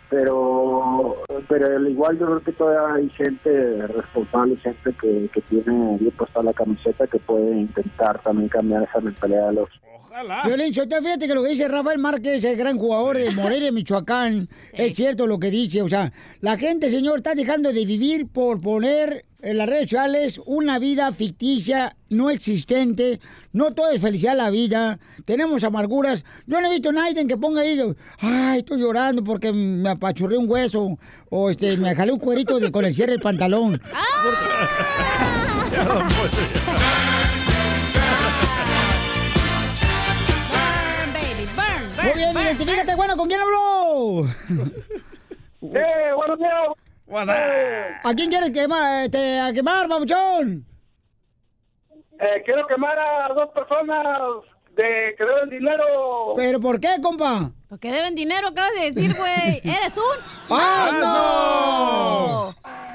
pero pero al igual yo creo que todavía hay gente responsable gente que, que tiene bien puesta la camiseta que puede intentar también cambiar esa mentalidad de los Violín, Sotelo, fíjate que lo que dice Rafael Márquez, el gran jugador de Morelia, Michoacán, es cierto lo que dice. O sea, la gente, señor, está dejando de vivir por poner en las redes sociales una vida ficticia, no existente. No todo es felicidad en la vida. Tenemos amarguras. Yo no he visto a nadie que ponga ahí, ay, estoy llorando porque me apachurré un hueso o este, me jalé un cuerito de, con el cierre del pantalón. Burn, baby, burn, burn, Muy bien, burn, identifícate, bueno, ¿con quién habló? ¡Eh, buenos días! ¿A quién quieres quemar, este, a quemar, babuchón? Eh, quiero quemar a dos personas de que deben dinero. ¿Pero por qué, compa? ¿Por qué deben dinero? Acabas de decir, güey. ¿Eres un? ¡Ah,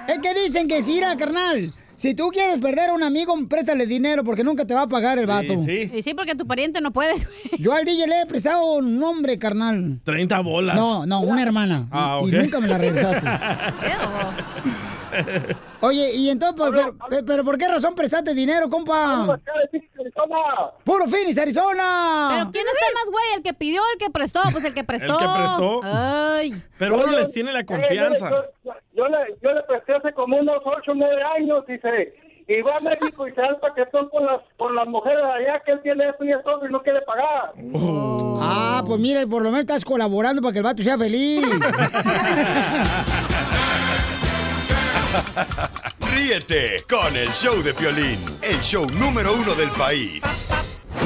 no! Es que dicen que sí, era, carnal. Si tú quieres perder a un amigo, préstale dinero porque nunca te va a pagar el vato. Y sí, porque tu pariente no puede. Yo al DJ le he prestado un nombre, carnal. 30 bolas. No, no, una hermana. Ah, Y- ok. Y nunca me la regresaste. Oye, y entonces, pues, pero, pero- pero ¿por qué razón prestaste dinero, compa? ¡Puro Phoenix, Arizona! Pero ¿quién está más güey? ¿El que pidió o el que prestó? Pues el que prestó. que prestó. Ay. Pero uno les tiene la confianza. Yo, yo le, yo le presté hace como unos 8 o 9 años, dice, y va a México y se da paquetón con las, con las mujeres de allá, que él tiene esto y esto y no quiere pagar. Ah, pues mira, por lo menos estás colaborando para que el vato sea feliz. Ríete con el show de Piolín, el show número uno del país.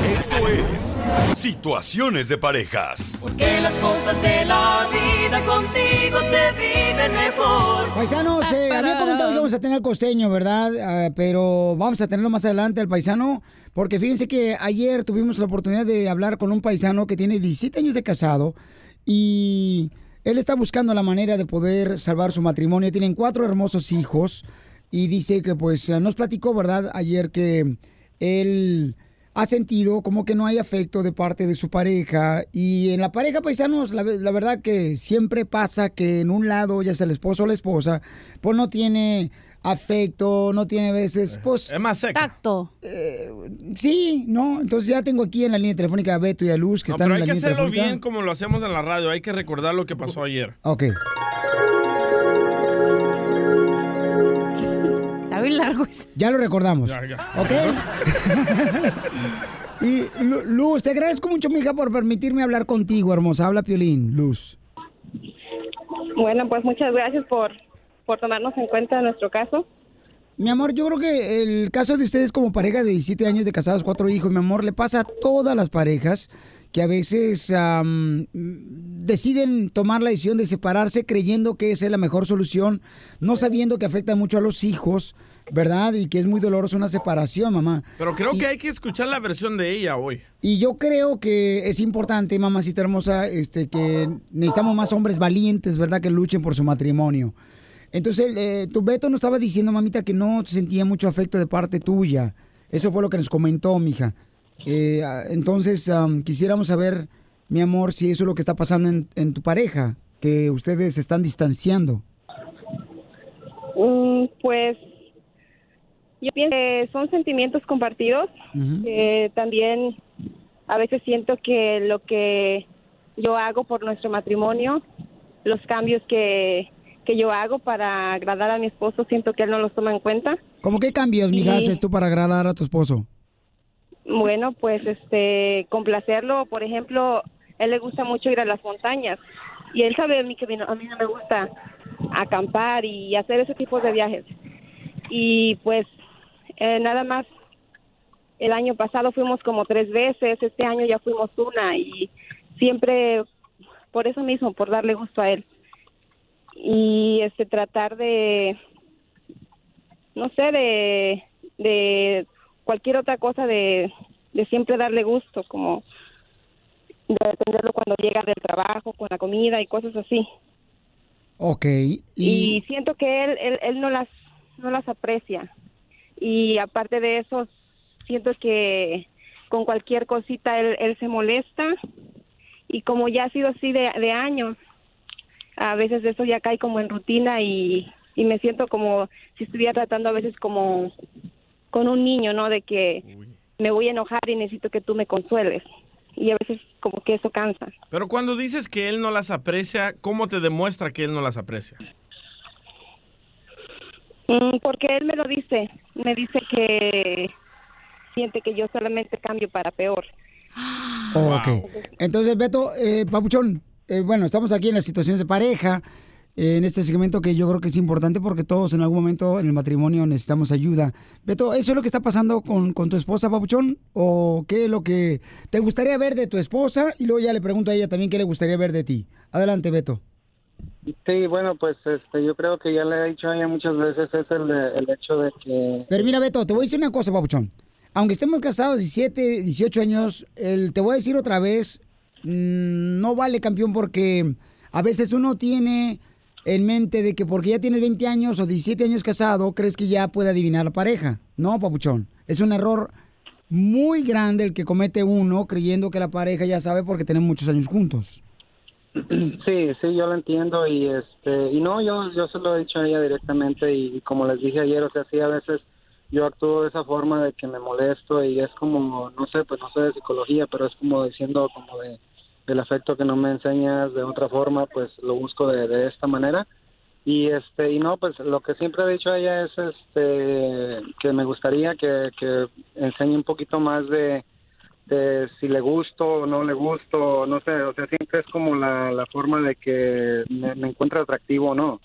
Esto es Situaciones de Parejas. Que las cosas de la vida contigo se viven mejor. Paisanos, eh, había comentado que vamos a tener al costeño, ¿verdad? Ah, pero vamos a tenerlo más adelante, el paisano, porque fíjense que ayer tuvimos la oportunidad de hablar con un paisano que tiene 17 años de casado y él está buscando la manera de poder salvar su matrimonio. Tienen cuatro hermosos hijos y dice que pues eh, nos platicó, ¿verdad? Ayer que él ha sentido como que no hay afecto de parte de su pareja y en la pareja paisanos la, ve- la verdad que siempre pasa que en un lado ya sea el esposo o la esposa pues no tiene afecto no tiene a veces pues Es más seca. Tacto. sí no entonces ya tengo aquí en la línea telefónica a Beto y a Luz que No, están pero en hay la que línea hacerlo telefónica bien como lo hacemos en la radio. Hay que recordar lo que pasó ayer. Ok. Bien largo ese. Ya lo recordamos. Ya, ya. ¿Ok? y Lu- Luz, te agradezco mucho, mija, por permitirme hablar contigo, hermosa. Habla Piolín, Luz. Bueno, pues muchas gracias por, por tomarnos en cuenta nuestro caso. Mi amor, yo creo que el caso de ustedes como pareja de 17 años de casados, cuatro hijos, mi amor, le pasa a todas las parejas que a veces deciden tomar la decisión de separarse creyendo que esa es la mejor solución, no sabiendo que afecta mucho a los hijos, ¿verdad? Y que es muy doloroso una separación, mamá. Pero creo que hay que escuchar la versión de ella hoy. Y yo creo que es importante, mamacita hermosa, este, que necesitamos más hombres valientes, ¿verdad? Que luchen por su matrimonio. Entonces, eh, tu Beto nos estaba diciendo, mamita, que no sentía mucho afecto de parte tuya. Eso fue lo que nos comentó, mija. Eh, ah, entonces, am, quisiéramos saber, mi amor, si eso es lo que está pasando en, en tu pareja, que ustedes se están distanciando. Mm, pues yo pienso que son sentimientos compartidos. que también a veces siento que lo que yo hago por nuestro matrimonio, los cambios que, que yo hago para agradar a mi esposo, siento que él no los toma en cuenta. ¿Cómo qué cambios, mija, Sí. haces tú para agradar a tu esposo? Bueno, pues este, complacerlo, por ejemplo, él le gusta mucho ir a las montañas y él sabe a mí que a mí no me gusta acampar y hacer ese tipo de viajes. Y pues eh, nada más el año pasado fuimos como tres veces, este año ya fuimos una y siempre por eso mismo, por darle gusto a él. Y este tratar de no sé, de, de cualquier otra cosa de, de siempre darle gusto, como de atenderlo cuando llega del trabajo, con la comida y cosas así. Ok. Y, siento que él, él, él no las no las aprecia. Y aparte de eso, siento que con cualquier cosita él, él se molesta. Y como ya ha sido así de, de años, a veces eso ya cae como en rutina y, y me siento como si estuviera tratando a veces como con un niño, ¿no? De que me voy a enojar y necesito que tú me consueles. Y a veces como que eso cansa. Pero cuando dices que él no las aprecia, ¿cómo te demuestra que él no las aprecia? Mm, porque él me lo dice, me dice que siente que yo solamente cambio para peor. Oh, ok. Entonces, Beto, eh, Papuchón, eh, bueno, estamos aquí en las situaciones de pareja, eh, en este segmento que yo creo que es importante porque todos en algún momento en el matrimonio necesitamos ayuda. Beto, ¿eso es lo que está pasando con, con tu esposa, Papuchón? ¿O qué es lo que te gustaría ver de tu esposa? Y luego ya le pregunto a ella también qué le gustaría ver de ti. Adelante, Beto. Sí, bueno, pues este, yo creo que ya le he dicho a ella muchas veces es el, el hecho de que... Pero mira, Beto, te voy a decir una cosa, Papuchón. Aunque estemos casados 17, 18 años, el- te voy a decir otra vez, mm, no vale campeón porque a veces uno tiene en mente de que porque ya tienes 20 años o 17 años casado, crees que ya puede adivinar la pareja. No, papuchón. Es un error muy grande el que comete uno creyendo que la pareja ya sabe porque tienen muchos años juntos. Sí, sí, yo lo entiendo y este y no, yo yo se lo he dicho a ella directamente y, como les dije ayer, o sea, sí a veces yo actúo de esa forma de que me molesto y es como no sé, pues no sé de psicología, pero es como diciendo como de el afecto que no me enseñas de otra forma, pues lo busco de, de esta manera. Y este y no pues lo que siempre he dicho a ella es este que me gustaría que, que enseñe un poquito más de de si le gusto o no le gusto, no sé, o sea, siempre es como la, la forma de que me, me encuentre atractivo o no.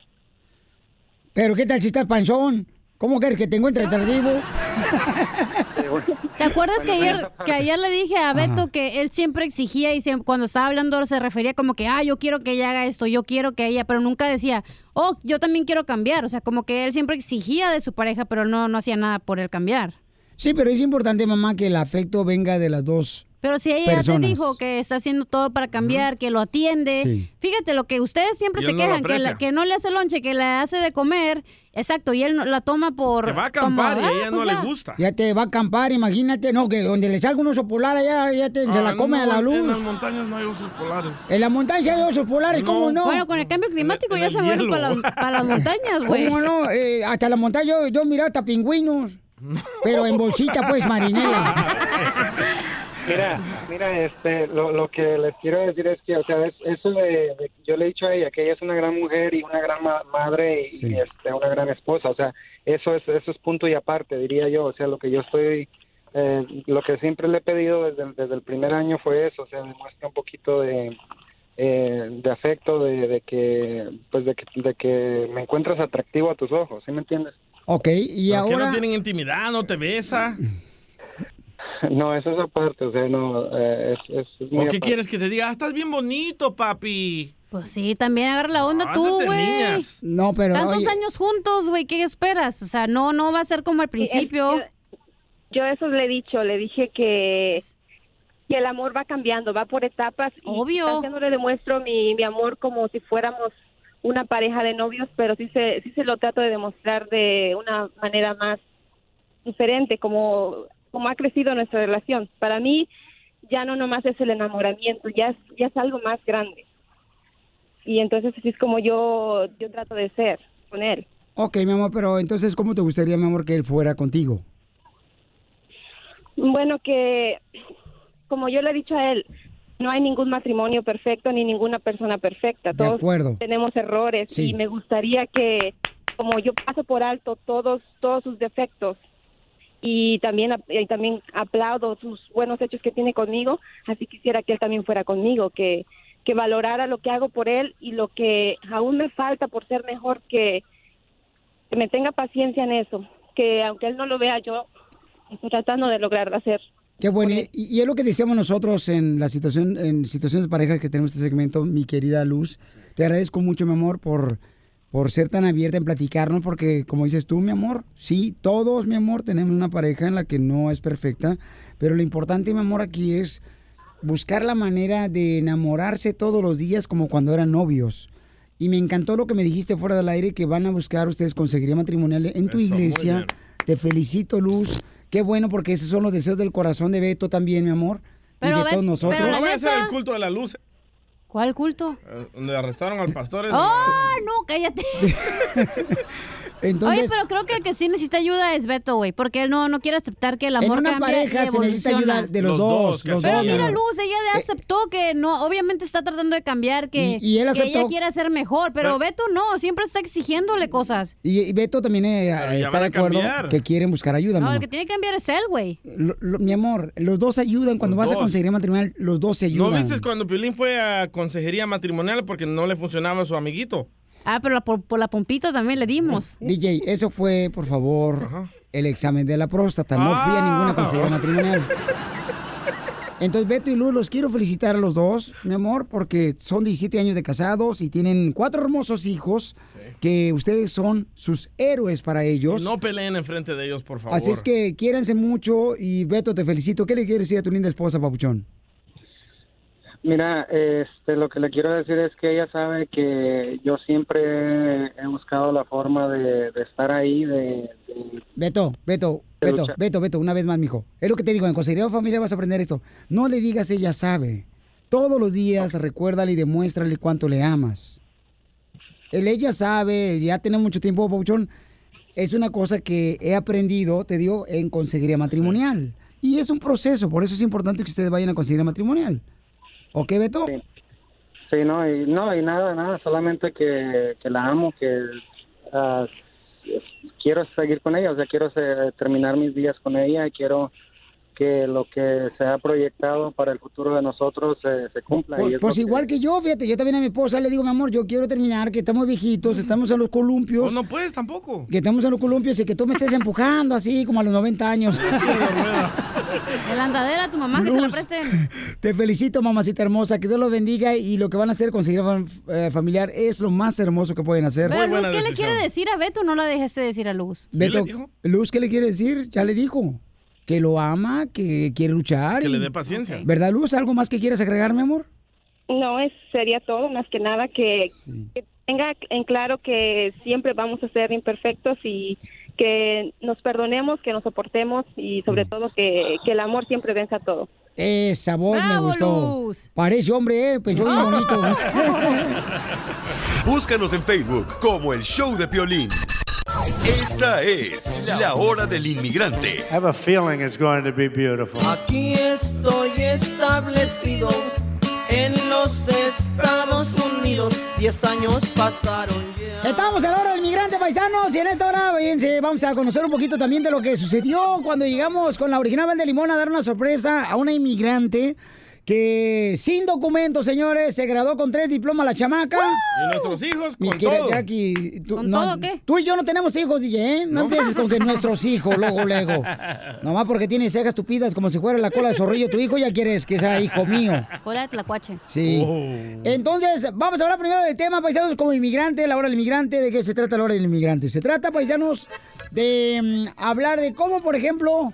Pero ¿qué tal si estás panzón? ¿Cómo quieres que te encuentre atractivo? ¿Te acuerdas que ayer, que ayer le dije a Beto que él siempre exigía y siempre- cuando estaba hablando se refería como que, ah, yo quiero que ella haga esto, yo quiero que ella, pero nunca decía, oh, yo también quiero cambiar. O sea, como que él siempre exigía de su pareja, pero no, no hacía nada por el cambiar. Sí, pero es importante, mamá, que el afecto venga de las dos. Pero si ella ya Personas. te dijo que está haciendo todo para cambiar, que lo atiende, Sí. fíjate lo que ustedes siempre se no quejan, que, la- que no le hace lonche, que le hace de comer, exacto, y él no- la toma por... Que va a acampar como, y a "Ah, ella no pues le ya". gusta. Ya te va a acampar, imagínate, no, que donde le salga un oso polar allá, ya te- se Ah, la come no, a la En las luz. montañas no hay osos polares. En la montaña hay osos polares, ¿cómo no? Bueno, con el cambio climático en ya el se van para, las- para las montañas, güey. ¿Cómo no? Eh, hasta la montaña yo, yo miré hasta pingüinos. Pero en bolsita, pues, marinela. Mira, mira, este, lo, lo que les quiero decir es que, o sea, es- eso de, de- yo le he dicho a ella que ella es una gran mujer y una gran ma- madre y, y, este, una gran esposa, o sea, eso es, eso es punto y aparte, diría yo, o sea, lo que yo estoy, eh, lo que siempre le he pedido desde, el- desde el primer año fue eso, o sea, demuestra un poquito de, eh, de afecto, de, de que, pues, de que, de que me encuentras atractivo a tus ojos, ¿sí me entiendes? Ok, y ¿Por qué ahora... no tienen intimidad? ¿No te besa? No, eso es aparte, o sea, no, eh, es, es, es muy ¿O qué aparte. quieres que te diga? Ah, estás bien bonito, papi. Pues sí, también agarra la onda No, tú, güey. No, pero... Tantos oye, años juntos, güey, ¿qué esperas? O sea, no, no va a ser como al principio. Yo, yo eso le he dicho, le dije que, que el amor va cambiando, va por etapas. y Obvio. ya no le demuestro mi, mi amor como si fuéramos una pareja de novios, pero sí se, sí se lo trato de demostrar de una manera más diferente, como, como ha crecido nuestra relación. Para mí ya no nomás es el enamoramiento, ya es, ya es algo más grande. Y entonces así es como yo, yo trato de ser con él. Ok, mi amor, pero entonces, ¿cómo te gustaría, mi amor, que él fuera contigo? Bueno, que como yo le he dicho a él, no hay ningún matrimonio perfecto ni ninguna persona perfecta. De Todos acuerdo. tenemos errores Sí. y me gustaría que, como yo paso por alto todos todos sus defectos y también y también aplaudo sus buenos hechos que tiene conmigo, así quisiera que él también fuera conmigo, que que valorara lo que hago por él y lo que aún me falta por ser mejor, que, que me tenga paciencia en eso, que aunque él no lo vea, yo estoy tratando de lograr hacer. Qué bueno. Y, y es lo que decíamos nosotros en la situación, en situaciones de pareja que tenemos este segmento, mi querida Luz. Te agradezco mucho, mi amor, por, por ser tan abierta en platicarnos, porque como dices tú, mi amor, sí, todos, mi amor, tenemos una pareja en la que no es perfecta, pero lo importante, mi amor, aquí es buscar la manera de enamorarse todos los días como cuando eran novios. Y me encantó lo que me dijiste fuera del aire, que van a buscar ustedes conseguiría matrimonial en tu Eso, iglesia. Te felicito, Luz. Qué bueno, porque esos son los deseos del corazón de Beto también, mi amor. Pero y de Bet- todos nosotros. pero No la vaya a ser neta- el culto de la luz, ¿Cuál culto? eh, donde arrestaron al pastor. ¡Oh, no! ¡Cállate! Entonces, Oye, pero creo que el que sí necesita ayuda es Beto, güey, porque él no, no quiere aceptar que el en amor una cambia pareja y se necesita ayuda de los, Los dos. dos, los Pero dos, mi mira. Luz, ella Eh, aceptó que no, obviamente está tratando de cambiar, que, Y- y él que ella quiere ser mejor, pero Beto no, siempre está exigiéndole cosas. Y, y Beto también eh, está de a acuerdo que quieren buscar ayuda, mi No, el amor. que tiene que cambiar es él, güey. Mi amor, los dos ayudan. Cuando Los vas a conseguir matrimonial, los dos se ¿No ayudan. viste cuando Piolín fue a consejería matrimonial porque no le funcionaba a su amiguito? Ah, pero la- por, por la pompita también le dimos. DJ, eso fue, por favor, el examen de la próstata. No fui a ninguna Ah. consejería matrimonial. Entonces, Beto y Luz, los quiero felicitar a los dos, mi amor, porque son 17 años de casados y tienen cuatro hermosos hijos que ustedes son sus héroes para ellos. No peleen enfrente de ellos, por favor. Así es que quiéranse mucho y Beto, te felicito. ¿Qué le quieres decir a tu linda esposa, Papuchón? Mira, este, lo que le quiero decir es que ella sabe que yo siempre he buscado la forma de, de estar ahí, de, de- Beto, Beto, De Beto, luchar. Beto, Beto, una vez más, mijo. Es lo que te digo, en consejería familia vas a aprender esto. No le digas ella sabe. Todos los días recuérdale y demuéstrale cuánto le amas. El ella sabe, el ya tiene mucho tiempo, Pauchón, es una cosa que he aprendido, te digo, en consejería matrimonial. Y es un proceso, por eso es importante que ustedes vayan a consejería matrimonial. ¿Ok, Beto? Sí, no, y, no, y nada, nada, solamente que, que la amo, que ah, quiero seguir con ella, o sea, quiero terminar mis días con ella quiero que lo que se ha proyectado para el futuro de nosotros se, se cumpla. Pues, es pues que- igual que yo, fíjate, yo también a mi esposa le digo, mi amor, yo quiero terminar, que estamos viejitos, estamos en los columpios. No puedes tampoco. Que estamos en los columpios y que tú me estés empujando así como a los 90 años. En la andadera, tu mamá, que te la presten. Te felicito, mamacita hermosa, que Dios los bendiga y lo que van a hacer conseguir eh, familiar es lo más hermoso que pueden hacer. Pero Luz, ¿qué le quiere decir a Beto? No la dejaste decir a Luz. Beto, Luz, ¿qué le quiere decir? Ya le dijo. Que lo ama, que quiere luchar. Que y- le dé paciencia. ¿Verdad, Luz? ¿Algo más que quieras agregar, mi amor? No, es, sería todo, más que nada que, que tenga en claro que siempre vamos a ser imperfectos y que nos perdonemos, que nos soportemos y sobre todo que, que el amor siempre venza todo. Esa voz me ¡Bravo, gustó. Luz! Parece hombre, ¿eh? Pensó bien bonito. Búscanos en Facebook como el show de Piolín. Esta es la hora del inmigrante. I have a feeling it's going to be beautiful. Aquí estoy establecido en los Estados Unidos. Diez años pasaron ya. Estamos a la hora del migrante paisanos y en esta hora fíjense, vamos a conocer un poquito también de lo que sucedió cuando llegamos con la original Banda de Limón a dar una sorpresa a una inmigrante que sin documentos, señores, se graduó con tres diplomas la chamaca. Y nuestros hijos con querida todo. Jackie, tú, ¿Con no- todo qué? Tú y yo no tenemos hijos, DJ, ¿eh? No, ¿No? empieces con que nuestros hijos, luego, luego. Nomás porque tiene cejas tupidas como si fuera la cola de zorrillo tu hijo, ya quieres que sea hijo mío. Cola de tlacuache. Sí. Oh. Entonces, vamos a hablar primero del tema, paisanos, como inmigrante, la hora del inmigrante. ¿De qué se trata la hora del inmigrante? Se trata, paisanos, de mm, hablar de cómo, por ejemplo,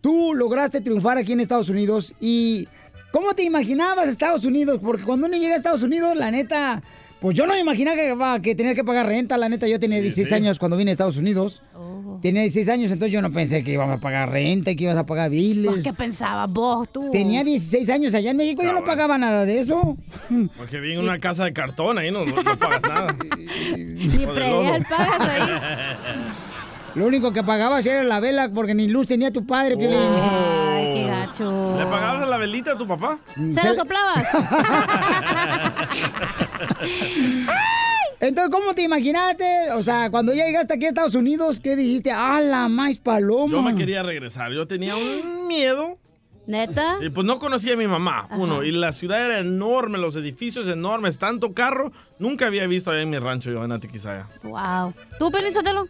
tú lograste triunfar aquí en Estados Unidos y cómo te imaginabas Estados Unidos. Porque cuando uno llega a Estados Unidos, la neta, pues yo no me imaginaba que, que tenía que pagar renta. La neta, yo tenía 16 sí. años cuando vine a Estados Unidos. Tenía 16 años, entonces yo no pensé que iba a pagar renta y que ibas a pagar biles. ¿Qué pensabas vos, tú? Tenía 16 años allá en México, yo no pagaba nada de eso. Porque vi en una casa de cartón ahí no, no, no pagas nada. Ni predial pagas ahí. Lo único que pagabas era la vela porque ni luz tenía tu padre, Piolín. Ay, qué gacho. ¿Le pagabas la velita a tu papá? ¿Se lo soplabas? Entonces, ¿cómo te imaginaste? O sea, cuando ya llegaste aquí a Estados Unidos, ¿qué dijiste? ¡Ah, la más paloma! Yo me quería regresar. Yo tenía un miedo. ¿Neta? Y pues no conocía a mi mamá, uno. Y la ciudad era enorme, los edificios enormes, tanto carro. Nunca había visto allá en mi rancho yo en Atiquizaya. Wow. ¿Tú, Pelízatelo?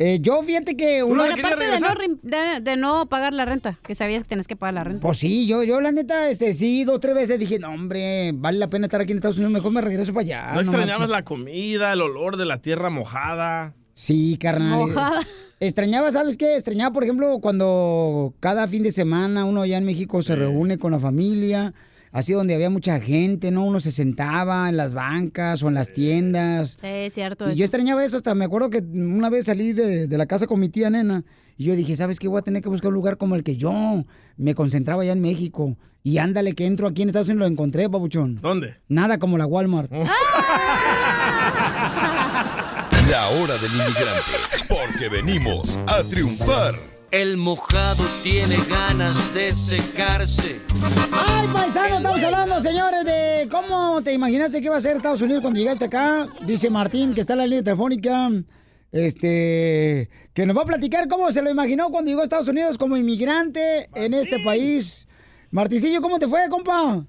Eh, yo fíjate que... Bueno, Una... aparte de no, de, de no pagar la renta, que sabías que tenías que pagar la renta. Pues sí, yo, yo la neta, este, sí, dos, tres veces dije, no, hombre, vale la pena estar aquí en Estados Unidos, mejor me regreso para allá. ¿No extrañabas marches". la comida, el olor de la tierra mojada? Sí, carnal. Mojada. Extrañaba, ¿sabes qué? Extrañaba, por ejemplo, cuando cada fin de semana uno allá en México se reúne con la familia, así donde había mucha gente, ¿no? Uno se sentaba en las bancas o en las tiendas. Sí, es cierto. Y eso. yo extrañaba eso, hasta me acuerdo que una vez salí de, de la casa con mi tía nena y yo dije, ¿sabes qué? Voy a tener que buscar un lugar como el que yo me concentraba allá en México. Y ándale, que entro aquí en Estados Unidos, lo encontré, papuchón. ¿Dónde? Nada como la Walmart. La hora del inmigrante. Porque venimos a triunfar. El mojado tiene ganas de secarse. ¡Ay, paisano! Estamos hablando, señores, de cómo te imaginaste que iba a ser Estados Unidos cuando llegaste acá. Dice Martín, que está en la línea telefónica, este, que nos va a platicar cómo se lo imaginó cuando llegó a Estados Unidos como inmigrante en este país. Martincillo, ¿cómo te fue, compa?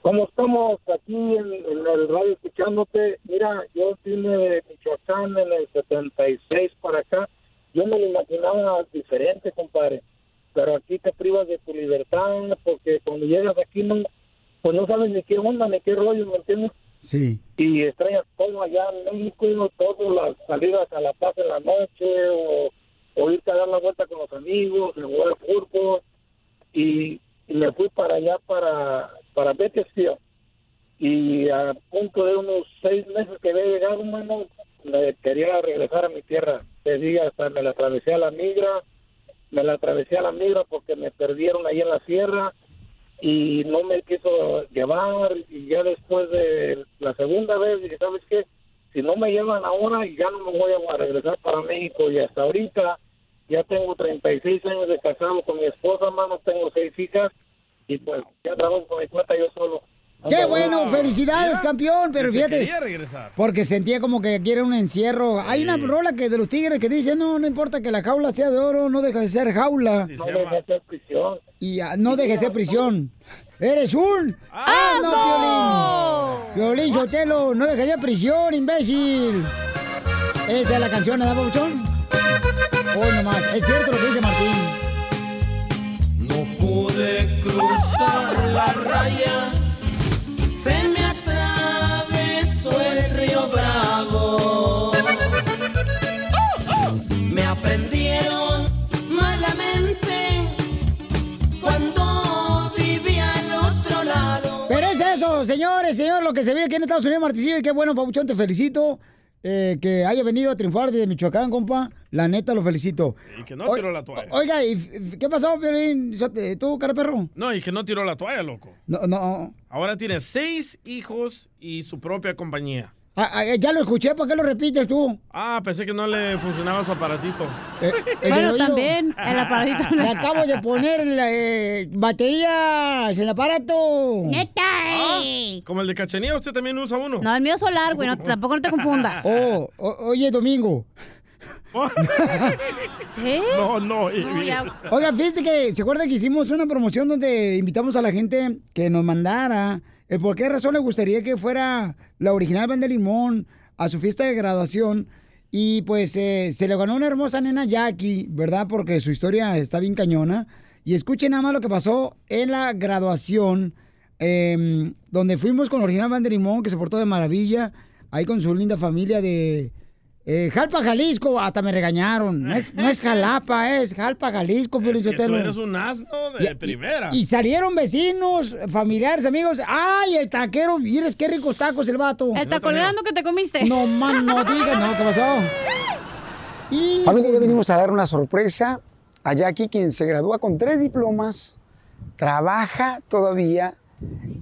¿Cómo estamos aquí en, en el radio escuchándote? Mira, yo vine de Michoacán en el 76 para acá. Yo me lo imaginaba diferente, compadre. Pero aquí te privas de tu libertad porque cuando llegas aquí no, pues no sabes ni qué onda, ni qué rollo, ¿me entiendes? Sí. Y extrañas todo allá en México, todas las salidas a La Paz en la noche o, o irte a dar la vuelta con los amigos, o jugar fútbol. Y, y me fui para allá, para, para Bakersfield. Y a punto de unos seis meses que había llegado, mano, me quería regresar a mi tierra. Te hasta me la atravesé a la migra, me la atravesé a la migra porque me perdieron ahí en la sierra y no me quiso llevar y ya después de la segunda vez dije, ¿sabes qué? Si no me llevan ahora ya no me voy a regresar para México y hasta ahorita ya tengo 36 años de casado con mi esposa, mano, tengo seis hijas y pues ya trabajo con mi cuenta yo solo. ¡Qué bueno! ¡Felicidades, campeón! Pero fíjate, quería regresar. porque sentía como que quiere un encierro. Hay una rola que de los tigres que dice, no, no importa que la jaula sea de oro, no deja de ser jaula. No deja de ser prisión. Y ah, no deje de ser prisión. ¡Eres un asno, Piolín! Piolín, Sotelo, no deje de ser prisión, imbécil. Esa es la canción, ¿verdad, Pabuchón? Hoy nomás, es cierto lo que dice Martín. pude cruzar la raya, se me atravesó el río Bravo. Me aprendieron malamente cuando vivía al otro lado. Pero es eso, señores, señor, lo que se ve aquí en Estados Unidos, Marticillo, y qué bueno, Pabuchón, te felicito. Eh, que haya venido a triunfar desde Michoacán, compa. La neta, lo felicito. Y que no tiró la toalla. Oiga, ¿y qué pasó, Piolín? ¿Tú, cara perro? No, y que no tiró la toalla, loco. No, no. Ahora tiene seis hijos y su propia compañía. Ah, ah, ya lo escuché, ¿por qué lo repites tú? Ah, pensé que no le funcionaba su aparatito. Eh, el del oído. Me acabo de poner la eh, baterías en el aparato. ¡Neta! Ah, Como el de Cachanía, usted también usa uno. No, el mío es solar, güey. no- tampoco no te confundas. Oh, o- oye, Domingo. ¿Eh? No, no. Oiga, fíjese que, ¿se acuerda que hicimos una promoción donde invitamos a la gente que nos mandara el por qué razón le gustaría que fuera la original Banda Limón a su fiesta de graduación? Y pues eh, se le ganó una hermosa nena Jackie, ¿verdad? Porque su historia está bien cañona. Y escuchen nada más lo que pasó en la graduación, em, donde fuimos con la original Banda Limón, que se portó de maravilla, ahí con su linda familia de eh, Jalpa, Jalisco. Hasta me regañaron. No es, no es Jalapa, es Jalpa, Jalisco, Piolín Que tú eres un asno de primera. Y salieron vecinos, familiares, amigos. ¡Ay, el taquero! Mires qué ricos tacos el vato. ¿El tacoleando que te comiste? No, man, no digas, no, ¿qué pasó? Y... Familia, ya venimos a dar una sorpresa a Jackie, quien se gradúa con tres diplomas, trabaja todavía,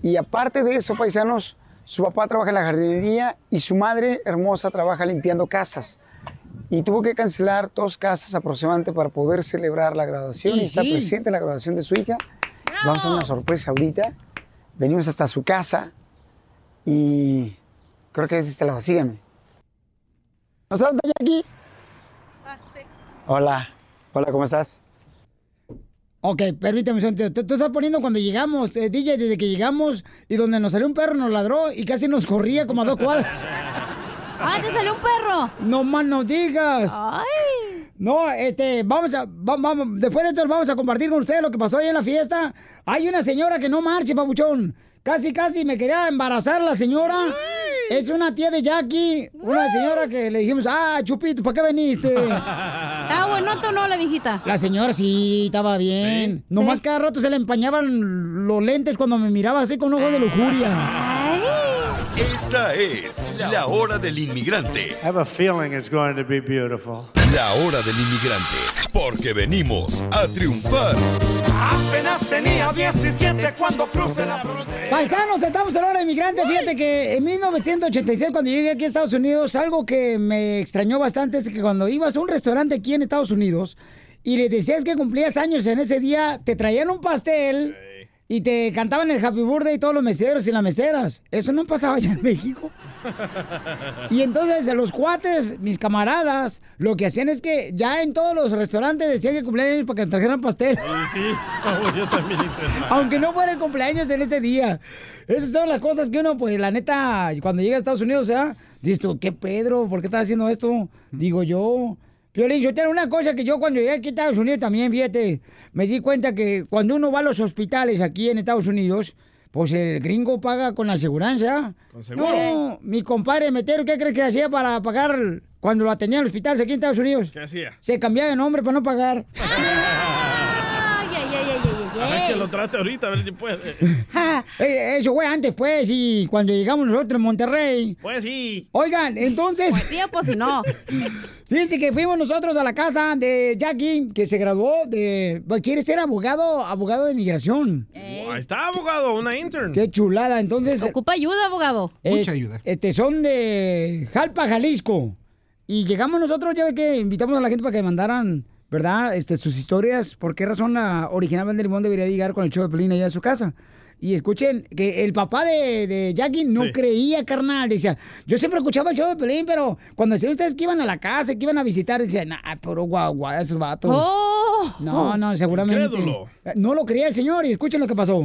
y aparte de eso, paisanos, su papá trabaja en la jardinería y su madre hermosa trabaja limpiando casas. Y tuvo que cancelar dos casas aproximadamente para poder celebrar la graduación. Y Y está sí. presente en la graduación de su hija. Vamos a dar una sorpresa ahorita. Venimos hasta su casa y creo que es este lado. Síganme. ¿No aquí? Hola. Hola, ¿cómo estás? Ok, permíteme, un te, te estás poniendo cuando llegamos, eh, DJ, desde que llegamos y donde nos salió un perro nos ladró y casi nos corría como a dos cuadras. ¡Ah, te salió un perro! No más no digas. ¡Ay! No, este, vamos a, va- vamos, después de esto vamos a compartir con ustedes lo que pasó ahí en la fiesta. Hay una señora que no marche, papuchón. Casi, casi me quería embarazar la señora. Es una tía de Jackie, una señora que le dijimos, ah, Chupito, ¿para qué veniste? Ah, bueno, no, la viejita. La señora sí estaba bien. Nomás cada rato se le empañaban los lentes cuando me miraba así con ojos de lujuria. Esta es la hora del inmigrante. I have a feeling it's going to be beautiful. La hora del inmigrante. Porque venimos a triunfar. Apenas tenía 17 cuando crucé la frontera. Paisanos, estamos en la hora de inmigrante. Fíjate que en 1986, cuando llegué aquí a Estados Unidos, algo que me extrañó bastante es que cuando ibas a un restaurante aquí en Estados Unidos y le decías que cumplías años en ese día, te traían un pastel y te cantaban el Happy Birthday todos los meseros y las meseras. Eso no pasaba allá en México. Y entonces los cuates, mis camaradas, lo que hacían es que ya en todos los restaurantes decían que cumplían años para que trajeran pastel. Sí, yo también hice. Aunque no fuera el cumpleaños en ese día. Esas son las cosas que uno, pues, la neta, cuando llega a Estados Unidos, ¿ya? Dices tú, ¿qué Pedro? ¿Por qué estás haciendo esto? Digo yo. Piolín, yo tengo una cosa que yo cuando llegué aquí a Estados Unidos también, fíjate, me di cuenta que cuando uno va a los hospitales aquí en Estados Unidos, pues el gringo paga con la aseguranza. Con seguro. No, mi compadre Metero, ¿qué crees que hacía para pagar cuando lo atendían en hospitales aquí en Estados Unidos? ¿Qué hacía? Se cambiaba de nombre para no pagar. Ay, ay, ay, ay, ay, ay. Lo trate ahorita, a ver si puede. Eh, Eso fue antes, pues, y cuando llegamos nosotros en Monterrey. Pues sí. Oigan, entonces. Pues sí o pues si no. Fíjense que fuimos nosotros a la casa de Jackie, que se graduó de. pues, Quiere ser abogado, abogado de migración. Ahí está, abogado, una intern. Qué chulada. Entonces. Ocupa ayuda, abogado. Mucha ayuda. Este, son de Jalpa, Jalisco. Y llegamos nosotros, ya ve que invitamos a la gente para que mandaran, ¿verdad? Este, sus historias. ¿Por qué razón la original Vende Limón debería llegar con el show de Pelín allá a su casa? Y escuchen que el papá de, de Jackie no creía, carnal. Decía, yo siempre escuchaba el show de Pelín, pero cuando decían ustedes que iban a la casa, que iban a visitar, decía, nah, pero guau, guau, esos vatos. Oh. No, no, seguramente. Incrédulo. No lo creía el señor y escuchen lo que pasó.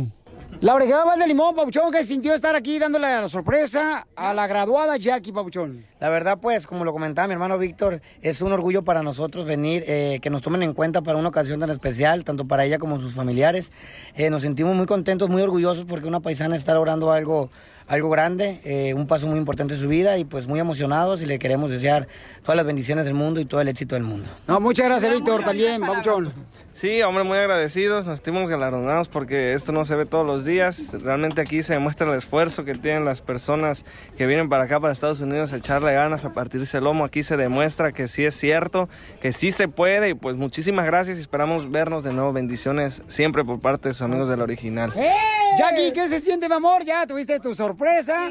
La original de limón, Pabuchón, que sintió estar aquí dándole la sorpresa a la graduada Jackie Pabuchón. La verdad, pues, como lo comentaba mi hermano Víctor, es un orgullo para nosotros venir, eh, que nos tomen en cuenta para una ocasión tan especial, tanto para ella como sus familiares. Eh, nos sentimos muy contentos, muy orgullosos porque una paisana está logrando algo, algo grande, eh, un paso muy importante en su vida y pues muy emocionados y le queremos desear todas las bendiciones del mundo y todo el éxito del mundo. No, muchas gracias, Víctor, también, Pabuchón. Sí, hombre, muy agradecidos, nos sentimos galardonados porque esto no se ve todos los días. Realmente aquí se demuestra el esfuerzo que tienen las personas que vienen para acá, para Estados Unidos, a echarle ganas, a partirse el lomo. Aquí se demuestra que sí es cierto, que sí se puede. Y pues muchísimas gracias y esperamos vernos de nuevo. Bendiciones siempre por parte de sus amigos del original. Jackie, ¿qué se siente, mi amor? Ya tuviste tu sorpresa.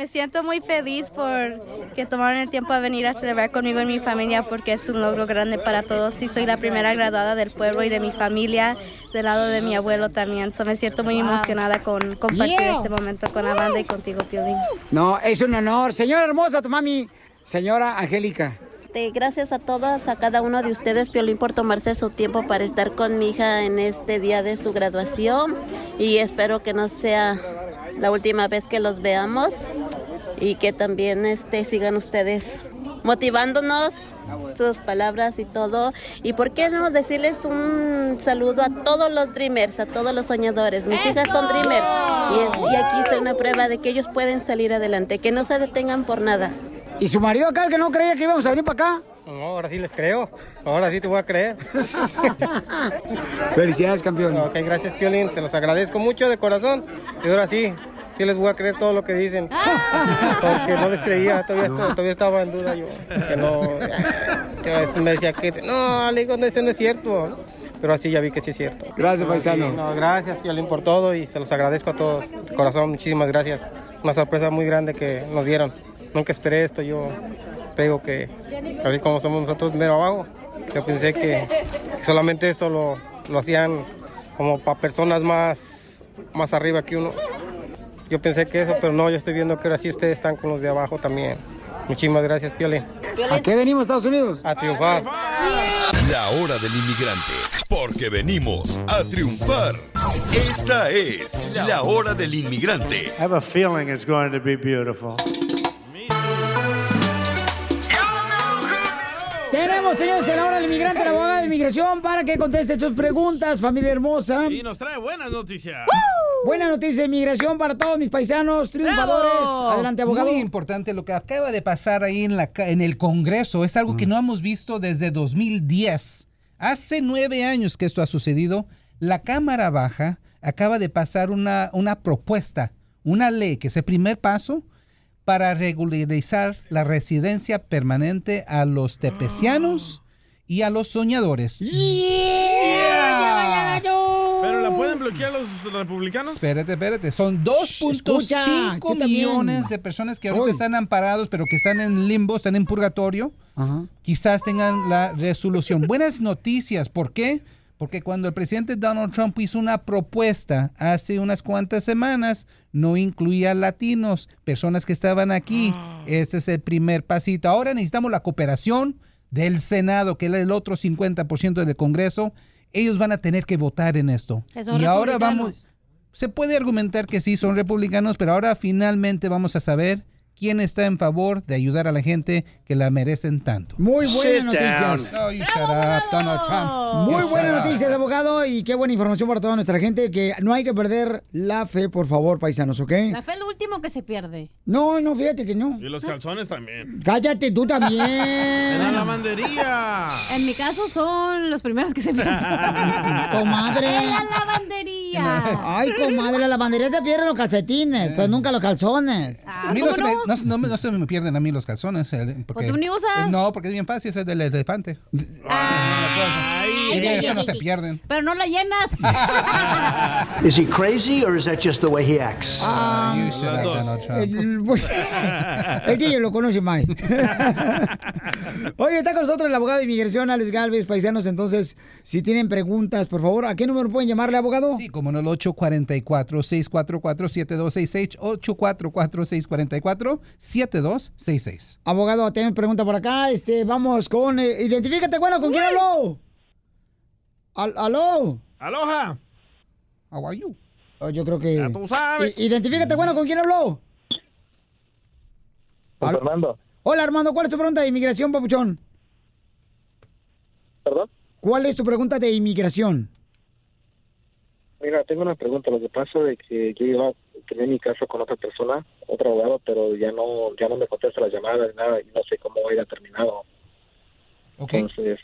Me siento muy feliz por que tomaron el tiempo de venir a celebrar conmigo y mi familia porque es un logro grande para todos. Sí, soy la primera graduada del pueblo y de mi familia, del lado de mi abuelo también. So, me siento muy emocionada con compartir Yeah. este momento con la banda y contigo, Piolín. No, es un honor. Señora hermosa, tu mami, señora Angélica. Este, gracias a todas, a cada uno de ustedes, Piolín, por tomarse su tiempo para estar con mi hija en este día de su graduación. Y espero que no sea la última vez que los veamos y que también este, sigan ustedes motivándonos, sus palabras y todo. Y por qué no decirles un saludo a todos los dreamers, a todos los soñadores. Mis hijas son dreamers y, es- y aquí está una prueba de que ellos pueden salir adelante, que no se detengan por nada. ¿Y su marido acá, el que no creía que íbamos a venir para acá? No, ahora sí les creo. Ahora sí te voy a creer. Felicidades, campeón. Ok, gracias, Piolín. Se los agradezco mucho de corazón. Y ahora sí, sí les voy a creer todo lo que dicen. Porque no les creía, todavía, estaba en duda yo. Que no. que este me decía que. No, le digo, no, eso no es cierto. Pero así ya vi que sí es cierto. Gracias, No, paisano. sí, no, gracias, Piolín, por todo y se los agradezco a todos. De corazón, muchísimas gracias. Una sorpresa muy grande que nos dieron. Nunca esperé esto. Yo pego que, así como somos nosotros mero abajo, yo pensé que, que solamente esto lo, lo hacían como para personas más, más arriba que uno. Yo pensé que eso, pero no, yo estoy viendo que ahora sí ustedes están con los de abajo también. Muchísimas gracias, Piolín. ¿A qué venimos, Estados Unidos? A triunfar. La hora del inmigrante, porque venimos a triunfar. Esta es la hora del inmigrante. I have a feeling it's going to be beautiful. Tenemos, señores, en la hora del inmigrante, la abogada de inmigración, para que conteste tus preguntas, familia hermosa. Y nos trae buenas noticias. Buena noticia de inmigración para todos mis paisanos triunfadores. Adelante, abogado. Muy importante lo que acaba de pasar ahí en, la, en el Congreso. Es algo que no hemos visto desde 2010. Hace nueve años que esto ha sucedido. La Cámara Baja acaba de pasar una, una propuesta, una ley, que es el primer paso para regularizar la residencia permanente a los tepecianos y a los soñadores. ¿Pero la pueden bloquear los republicanos? Espérate, espérate. Son Escucha, 2.5 tú también. millones de personas que ahorita están amparados, pero que están en limbo, están en purgatorio. Quizás tengan la resolución. Buenas noticias. ¿Por qué? Porque cuando el presidente Donald Trump hizo una propuesta hace unas cuantas semanas, no incluía latinos, personas que estaban aquí. Este es el primer pasito. Ahora necesitamos la cooperación del Senado, que es el otro 50% del Congreso. Ellos van a tener que votar en esto. Y ahora vamos, se puede argumentar que sí son republicanos, pero ahora finalmente vamos a saber quién está en favor de ayudar a la gente que la merecen tanto. Muy buenas noticias. You shut up, Donald Trump. Muy buenas noticias, abogado, y qué buena información para toda nuestra gente, que no hay que perder la fe, por favor, paisanos, ¿ok? La fe es lo último que se pierde. No, no, fíjate que no. Y los calzones también. Cállate tú también. En la lavandería. En mi caso son los primeros que se pierden. Comadre. En la lavandería. Ay, comadre, la lavandería se pierden los calcetines, pues nunca los calzones. A mí no se, me, no, no no se me pierden a mí los calzones. eh, Porque, ¿Pues tú ni usas? No, porque es bien fácil, ese es del elefante. Ay, Y ay, eso ay, no ay, se ay. pierden. Pero no la llenas. Is he crazy or is that just the way he acts? Ah, You shut up, Donald Trump. El, pues, el DJ lo conoce más. Oye, está con nosotros el abogado de inmigración, Alex Galvez, paisanos. Entonces, si tienen preguntas, por favor, ¿a qué número pueden llamarle, abogado? Sí, como en el 844-644-7266, 844-644-7266. Abogado, tenemos pregunta por acá. Este, vamos con. eh, identifícate, bueno, ¿con quién habló? Al- ¿Aló? Aloha. How are you? Oh, yo creo que. Ya tú sabes. I- identifícate, bueno, ¿con quién habló? Al- Fernando. Hola, Armando, ¿cuál es tu pregunta de inmigración, papuchón? ¿Perdón? ¿Cuál es tu pregunta de inmigración? Mira, tengo una pregunta. Lo que pasa es que yo iba a tener mi caso con otra persona, otro abogado, pero ya no ya no me contesta las llamadas ni nada y no sé cómo haya terminado. Entonces,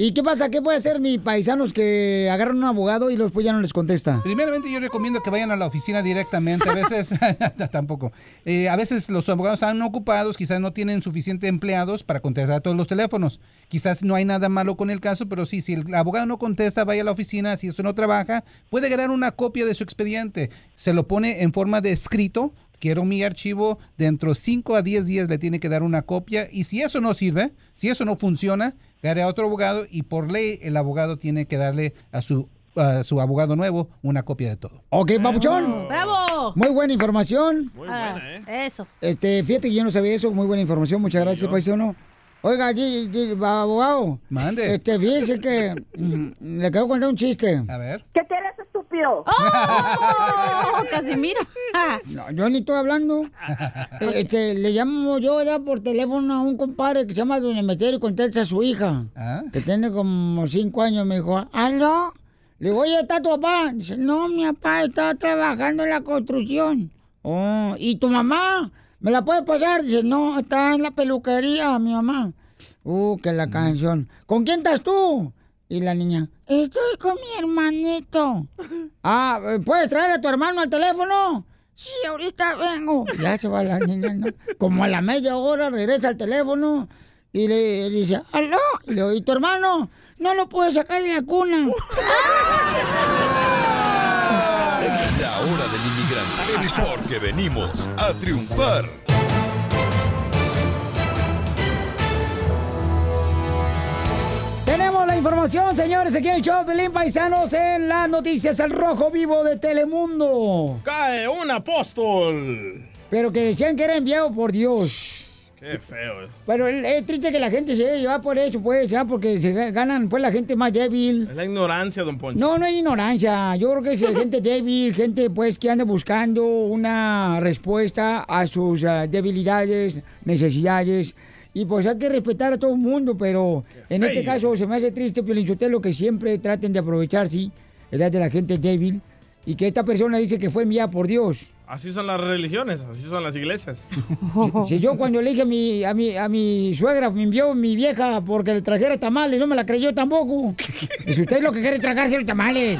¿Y qué pasa? ¿Qué puede hacer mis paisanos que agarran un abogado y después ya no les contesta? Primeramente yo recomiendo que vayan a la oficina directamente. A veces, tampoco. Eh, a veces los abogados están ocupados, quizás no tienen suficientes empleados para contestar todos los teléfonos. Quizás no hay nada malo con el caso, pero sí, si el abogado no contesta, vaya a la oficina. Si eso no trabaja, puede ganar una copia de su expediente. Se lo pone en forma de escrito. Quiero mi archivo, dentro de 5 a 10 días le tiene que dar una copia y si eso no sirve, si eso no funciona, gare a otro abogado y por ley el abogado tiene que darle a su, a su abogado nuevo una copia de todo. Ok, papuchón. ¡Bravo! Muy buena información. Muy Ah, buena, ¿eh? Eso. Este, fíjate que yo no sabía eso. Muy buena información. Muchas gracias, paisano. Oiga, abogado. Mande. Este, fíjese que mm, le quiero contar un chiste. A ver. ¿Qué quieres, ¡Oh! Casimiro. No, yo ni estoy hablando. Eh, Este, le llamo yo ya por teléfono a un compadre que se llama Don Emeterio y contesta a su hija, ¿Ah? que tiene como cinco años. Me dijo, ¿aló? Le digo, oye, ¿está tu papá? Dice, no, mi papá está trabajando en la construcción. Oh, ¿y tu mamá? ¿Me la puedes pasar? Dice, no, está en la peluquería, mi mamá. Uh, que la canción. ¿Con quién estás tú? Y la niña, estoy con mi hermanito. Ah, ¿puedes traer a tu hermano al teléfono? Sí, ahorita vengo. Ya se va la niña, ¿no? Como a la media hora regresa al teléfono y le dice, ¿aló? Y le digo, ¿y tu hermano? No lo puedo sacar de la cuna. La hora del inmigrante, porque venimos a triunfar. Información, señores, aquí en el show Pelín Paisanos en las noticias al rojo vivo de Telemundo. Cae un apóstol. Pero que decían que era enviado por Dios. Qué feo es. Pero es es triste que la gente se lleva por eso, pues, ya, porque se ga- ganan, pues, la gente más débil. Es la ignorancia, don Poncho. No, no hay ignorancia. Yo creo que es gente débil, gente, pues, que anda buscando una respuesta a sus ah, debilidades, necesidades. Y pues hay que respetar a todo el mundo, pero en este caso se me hace triste, lo que siempre traten de aprovechar, sí, ¿verdad? de la gente débil. Y que esta persona dice que fue enviada por Dios. Así son las religiones, así son las iglesias. Si, si yo cuando le dije a mi, a, mi, a mi suegra, me envió mi vieja porque le trajera tamales, no me la creyó tampoco. Y si usted lo que quiere tragarse los tamales.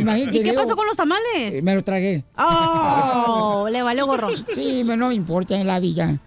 Imagínate, ¿Y qué pasó con los tamales? Eh, Me los tragué. Oh, le valió gorro. Sí, me no importa en la villa.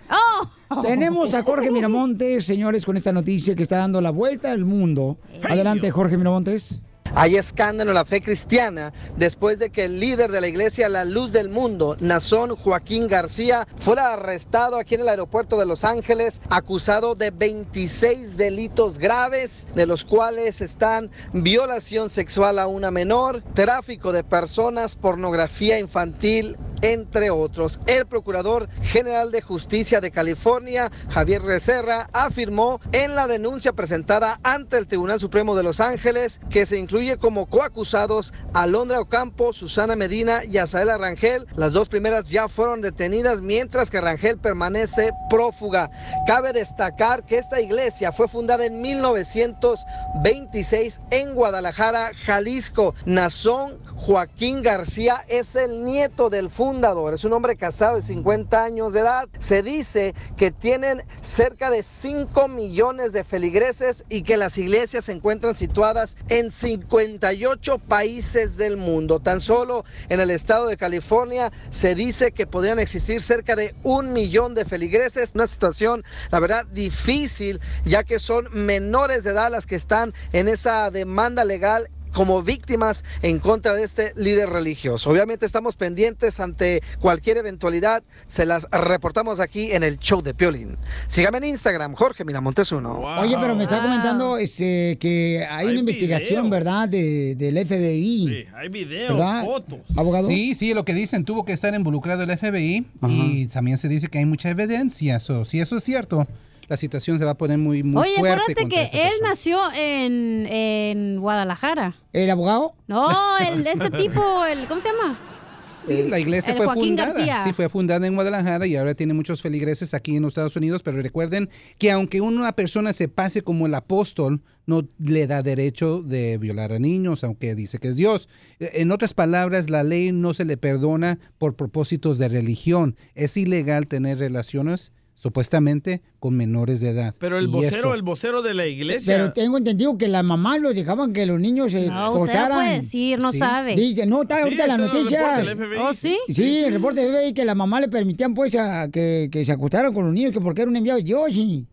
Oh. Tenemos a Jorge Miramontes, señores, con esta noticia que está dando la vuelta al mundo. Adelante, Jorge Miramontes. Hay escándalo en la fe cristiana después de que el líder de la iglesia La Luz del Mundo, Nazón Joaquín García, fuera arrestado aquí en el aeropuerto de Los Ángeles, acusado de 26 delitos graves, de los cuales están violación sexual a una menor, tráfico de personas, pornografía infantil entre otros. El Procurador General de Justicia de California, Javier Becerra, afirmó en la denuncia presentada ante el Tribunal Supremo de Los Ángeles que se incluye como coacusados a Ocampo, Susana Medina y Azaela Rangel. Las dos primeras ya fueron detenidas mientras que Rangel permanece prófuga. Cabe destacar que esta iglesia fue fundada en 1926 en Guadalajara, Jalisco. Nazón Joaquín García es el nieto del fundador. Es un hombre casado de 50 años de edad. Se dice que tienen cerca de 5 millones de feligreses y que las iglesias se encuentran situadas en 58 países del mundo. Tan solo en el estado de California se dice que podrían existir cerca de un millón de feligreses. Una situación, la verdad, difícil, ya que son menores de edad las que están en esa demanda legal como víctimas en contra de este líder religioso. Obviamente estamos pendientes ante cualquier eventualidad, se las reportamos aquí en el show de Piolín. Sígame en Instagram, Jorge Miramontes uno. Oye, pero me está comentando este, que hay, una investigación, ¿verdad? De, del FBI. Sí, hay videos, ¿Verdad? fotos. ¿Abogado? Sí, sí, lo que dicen, tuvo que estar involucrado el FBI y también se dice que hay mucha evidencia. So, si eso es cierto, la situación se va a poner muy, muy Oye, fuerte. acuérdate contra que él nació en, en Guadalajara. ¿El abogado? No, el, este tipo, el, ¿cómo se llama? Sí, la iglesia El fue Joaquín fundada. García. Sí, fue fundada en Guadalajara y ahora tiene muchos feligreses aquí en los Estados Unidos, pero recuerden que aunque una persona se pase como el apóstol, no le da derecho de violar a niños, aunque dice que es Dios. En otras palabras, la ley no se le perdona por propósitos de religión. Es ilegal tener relaciones supuestamente con menores de edad. Pero el Y vocero, eso- el vocero de la iglesia. Pero tengo entendido que las mamás los dejaban que los niños se No, usted no cortaran. puede decir, no sabe. Dice, no, está Sí, ahorita en las está del FBI. ¿Oh, sí? Sí, el reporte del FBI que la mamá le permitían pues a- que, que se acostaran con los niños, que porque era un enviado de Dios y...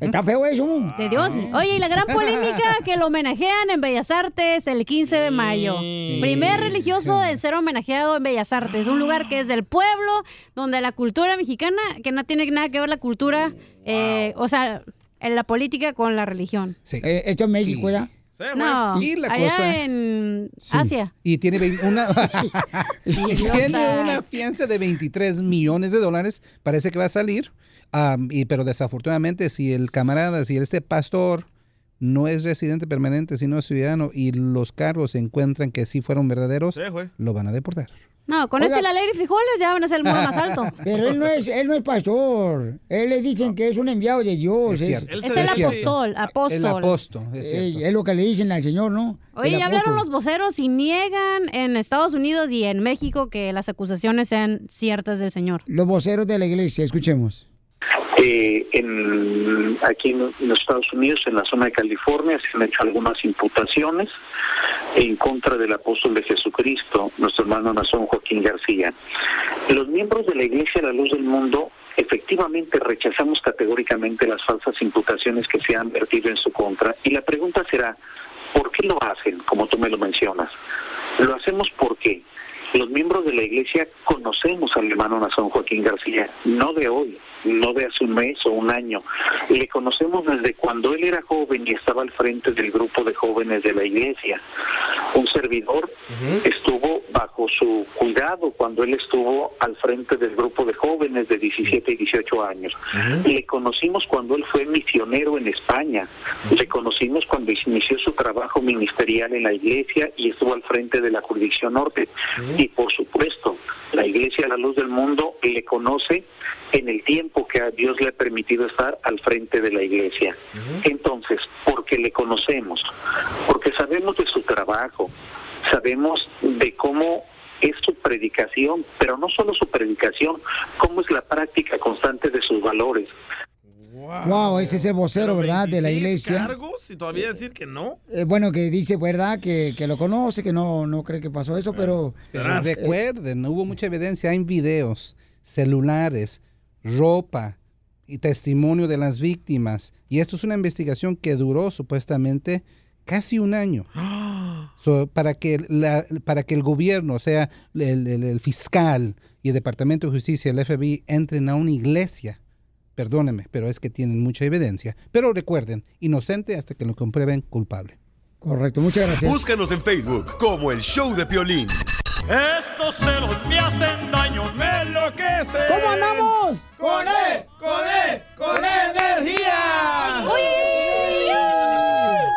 Está feo eso. De Dios. Oye, y la gran polémica que lo homenajean en Bellas Artes el 15 de mayo. Primer religioso en ser homenajeado en Bellas Artes. Un lugar que es del pueblo, donde la cultura mexicana, que no tiene nada que ver la cultura, eh, o sea, en la política con la religión. Eh, esto es México, ¿ya? No, Y la allá cosa- en Sí. Asia. Y tiene vein- una, y Idiota. tiene una fianza de 23 millones de dólares. Parece que va a salir. Y, pero desafortunadamente, si el camarada, si este pastor no es residente permanente, sino es ciudadano, y los cargos se encuentran que sí fueron verdaderos, Sí, lo van a deportar. No, con Oiga. ese la ley de frijoles ya van a ser el muro más alto. Pero él no es, él no es pastor. Él le dicen que es un enviado de Dios. Es cierto. Es el apóstol, apóstol. El apóstol, es Eh, cierto. es lo que le dicen al Señor, ¿no? Oye, ya hablaron los voceros y niegan en Estados Unidos y en México que las acusaciones sean ciertas del señor. Los voceros de la iglesia, escuchemos. Eh, en, aquí en, los Estados Unidos, en la zona de California, se han hecho algunas imputaciones en contra del apóstol de Jesucristo, nuestro hermano Nazón Joaquín García. Los miembros de la Iglesia La Luz del Mundo efectivamente rechazamos categóricamente las falsas imputaciones que se han vertido en su contra y la pregunta será, ¿por qué lo hacen, como tú me lo mencionas? Lo hacemos porque los miembros de la iglesia conocemos al hermano Nazón Joaquín García, no de hoy, no de hace un mes o un año. Le conocemos desde cuando él era joven y estaba al frente del grupo de jóvenes de la iglesia. Un servidor estuvo bajo su cuidado cuando él estuvo al frente del grupo de jóvenes de 17 y 18 años. Le conocimos cuando él fue misionero en España. Le conocimos cuando inició su trabajo ministerial en la iglesia y estuvo al frente de la jurisdicción norte. Y por supuesto, la iglesia La Luz del Mundo le conoce en el tiempo que a Dios le ha permitido estar al frente de la iglesia. Entonces, porque le conocemos, porque sabemos de su trabajo, sabemos de cómo es su predicación, pero no solo su predicación, cómo es la práctica constante de sus valores. Wow, ese es el vocero, ¿verdad? De la 26 iglesia. cargos y todavía decir que no. Eh, bueno, que dice, ¿verdad? Que, que lo conoce, que no, no cree que pasó eso, pero... Pero eh, recuerden, hubo mucha evidencia, hay videos, celulares, ropa y testimonio de las víctimas. Y esto es una investigación que duró supuestamente casi un año. So, para, que la- para que el gobierno, o sea, el, el- el fiscal y el Departamento de Justicia, el FBI, entren a una iglesia. Perdónenme, pero es que tienen mucha evidencia. Pero recuerden, inocente hasta que lo comprueben culpable. Correcto, muchas gracias. Búscanos en Facebook como el show de Piolín. Estos celos me hacen daño, ese. ¿Cómo andamos? ¡Con E! ¡Con E! ¡Con energía!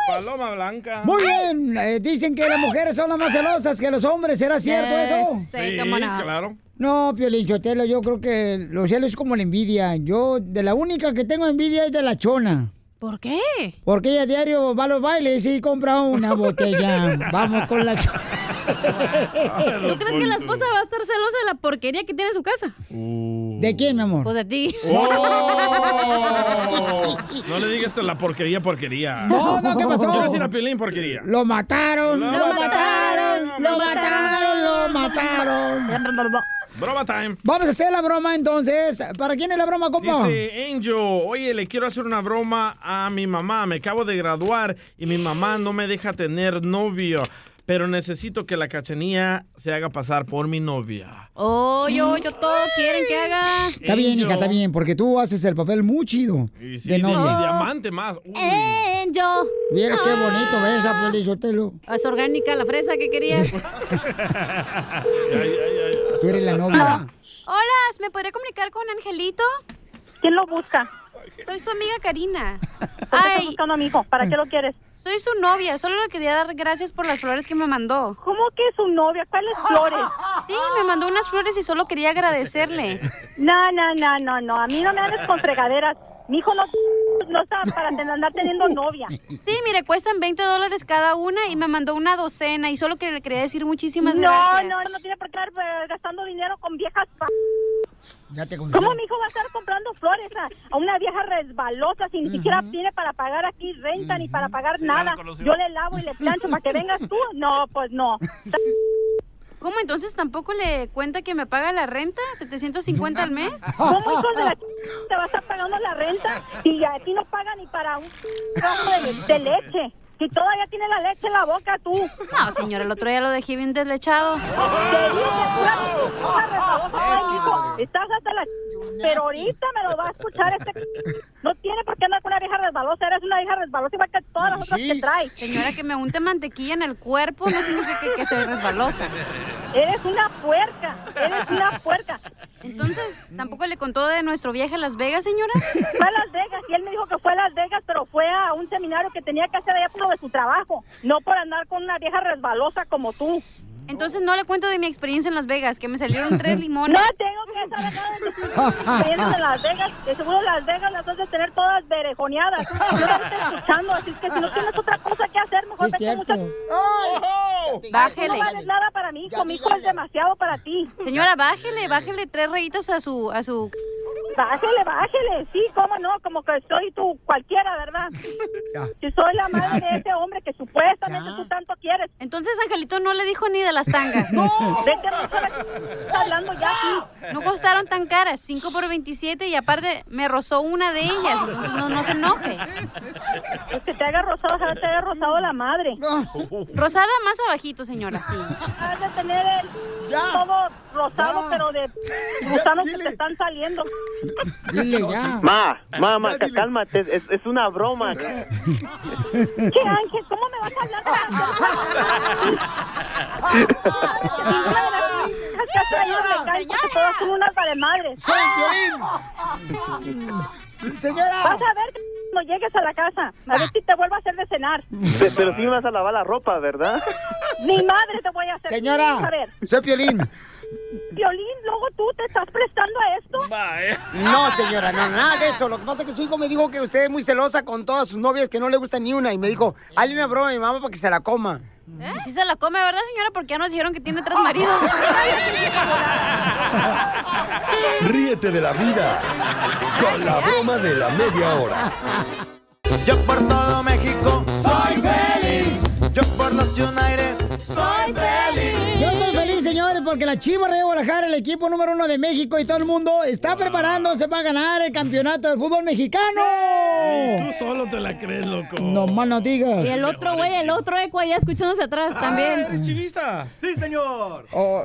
Paloma blanca. Muy bien, eh, dicen que las mujeres son las más celosas que los hombres, ¿será cierto eso? Sí, claro. No, Piolín Chotelo, yo creo que los celos es como la envidia. Yo, de la única que tengo envidia es de la chona. ¿Por qué? Porque ella a diario va a los bailes y compra una botella. Vamos con la chona. ¿Tú crees que la esposa va a estar celosa de la porquería que tiene en su casa? ¿De quién, mi amor? Pues de ti. ¡Oh! No le digas la porquería, porquería. No, no, ¿qué pasó? Quiero decir a Piolín porquería. Lo mataron, Lo lo, mataron, lo mataron, lo mataron. Broma time. Vamos a hacer la broma entonces. ¿Para quién es la broma, compa? Dice Angel, oye, le quiero hacer una broma a mi mamá. Me acabo de graduar y mi mamá no me deja tener novio. Pero necesito que la cachanía se haga pasar por mi novia. Oh, yo, yo, todo quieren que haga. Está bien, hija, está bien, porque tú haces el papel muy chido Y sí, de y novia. diamante más. Uy. Angel. Mira qué bonito ves a Pelizotelo. Es orgánica la fresa que querías. Tú eres la novia. Hola, ¿me podría comunicar con Angelito? ¿Quién lo busca? Soy su amiga Karina. ¿Por qué estás buscando a mi hijo? ¿Para qué lo quieres? Soy su novia, solo le quería dar gracias por las flores que me mandó. ¿Cómo que su novia? ¿Cuáles flores? Sí, me mandó unas flores y solo quería agradecerle. No, no, no, no, no. A mí no me hables con fregaderas. Mi hijo no, no está para andar teniendo novia. Sí, mire, cuestan 20 dólares cada una y me mandó una docena y solo que le quería decir muchísimas no, gracias. No, no, tiene por qué estar eh, gastando dinero con viejas. Pa- Ya te ¿Cómo mi hijo va a estar comprando flores a, a una vieja resbalosa si ni siquiera tiene para pagar aquí renta ni para pagar Sí, nada? Yo le lavo y le plancho para que vengas tú. No, pues no. ¿Cómo entonces tampoco le cuenta que me paga la renta? ¿750 al mes? ¿Cómo hijo de la ch- te va a estar pagando la renta y a ti no paga ni para un trabajo de, de leche? Si todavía tiene la leche en la boca tú. No, señora, el otro día lo dejé bien deslechado. Estás hasta la... Pero ahorita me lo va a escuchar este... No tiene por qué andar con una vieja resbalosa. Eres una vieja resbalosa igual que todas las otras que trae. Señora, que me unte mantequilla en el cuerpo no significa que, que soy resbalosa. Eres una puerca. Eres una puerca. Entonces, ¿tampoco le contó de nuestro viaje a Las Vegas, señora? Fue a Las Vegas y él me dijo que fue a Las Vegas, pero fue a un seminario que tenía que hacer allá por lo de su trabajo. No por andar con una vieja resbalosa como tú. Entonces no le cuento de mi experiencia en Las Vegas, que me salieron tres limones. No tengo que saber nada de tus experiencias en Las Vegas. De seguro Las Vegas las has de tener todas berejoneadas. Yo las estoy escuchando, así es que si no tienes otra cosa que hacer, mejor Sí, vete mucha... Bájele. No vales nada para mí, hijo. Mi hijo es demasiado para ti. Señora, bájele, bájele tres rayitas a su, a su... Bájele, bájele. Sí, cómo no, como que soy tú cualquiera, ¿verdad? Si soy la madre de ese hombre que supuestamente tú tanto quieres. Entonces Angelito no le dijo ni de las tangas. Vete a la estás hablando ya. No costaron tan caras, 5 por 27 y aparte me rozó una de ellas, entonces no, no se enoje. Es que te haga rosado, ojalá te haya rosado la madre. Rosada más abajito, señora, sí. Has de tener el todo rosado, pero de gusanos que te están saliendo. Dile ya. Ma, ma, ma, cálmate, es, es una broma. ¿Qué Ángel? ¿Cómo me vas a hablar ¿Qué has traído de todas son unas madres. ¡Soy Señora. Vas a ver cuando llegues a la casa. A ver si te vuelvo a hacer de cenar. Pe- Pero sí me vas a lavar la ropa, ¿verdad? Mi madre te voy a hacer. Señora, A ver, soy Piolín. Violín, luego tú te estás prestando a esto. No, señora, no, nada de eso. Lo que pasa es que su hijo me dijo que usted es muy celosa con todas sus novias, que no le gusta ni una. Y me dijo, hazle una broma a mi mamá para que se la coma. Y si se la come, ¿verdad, señora? Porque ya nos dijeron que tiene tres maridos. Ríete de la vida con la broma de la media hora. Yo por todo México soy feliz. Yo por los United soy feliz. Porque la Chivas de Guadalajara, el equipo número uno de México y todo el mundo, está preparándose para ganar el campeonato del fútbol mexicano. Tú solo te la crees, loco. No más no digas. Y el otro güey, el otro eco allá escuchándose atrás también. ¿Eres chivista? Sí, señor. Oh,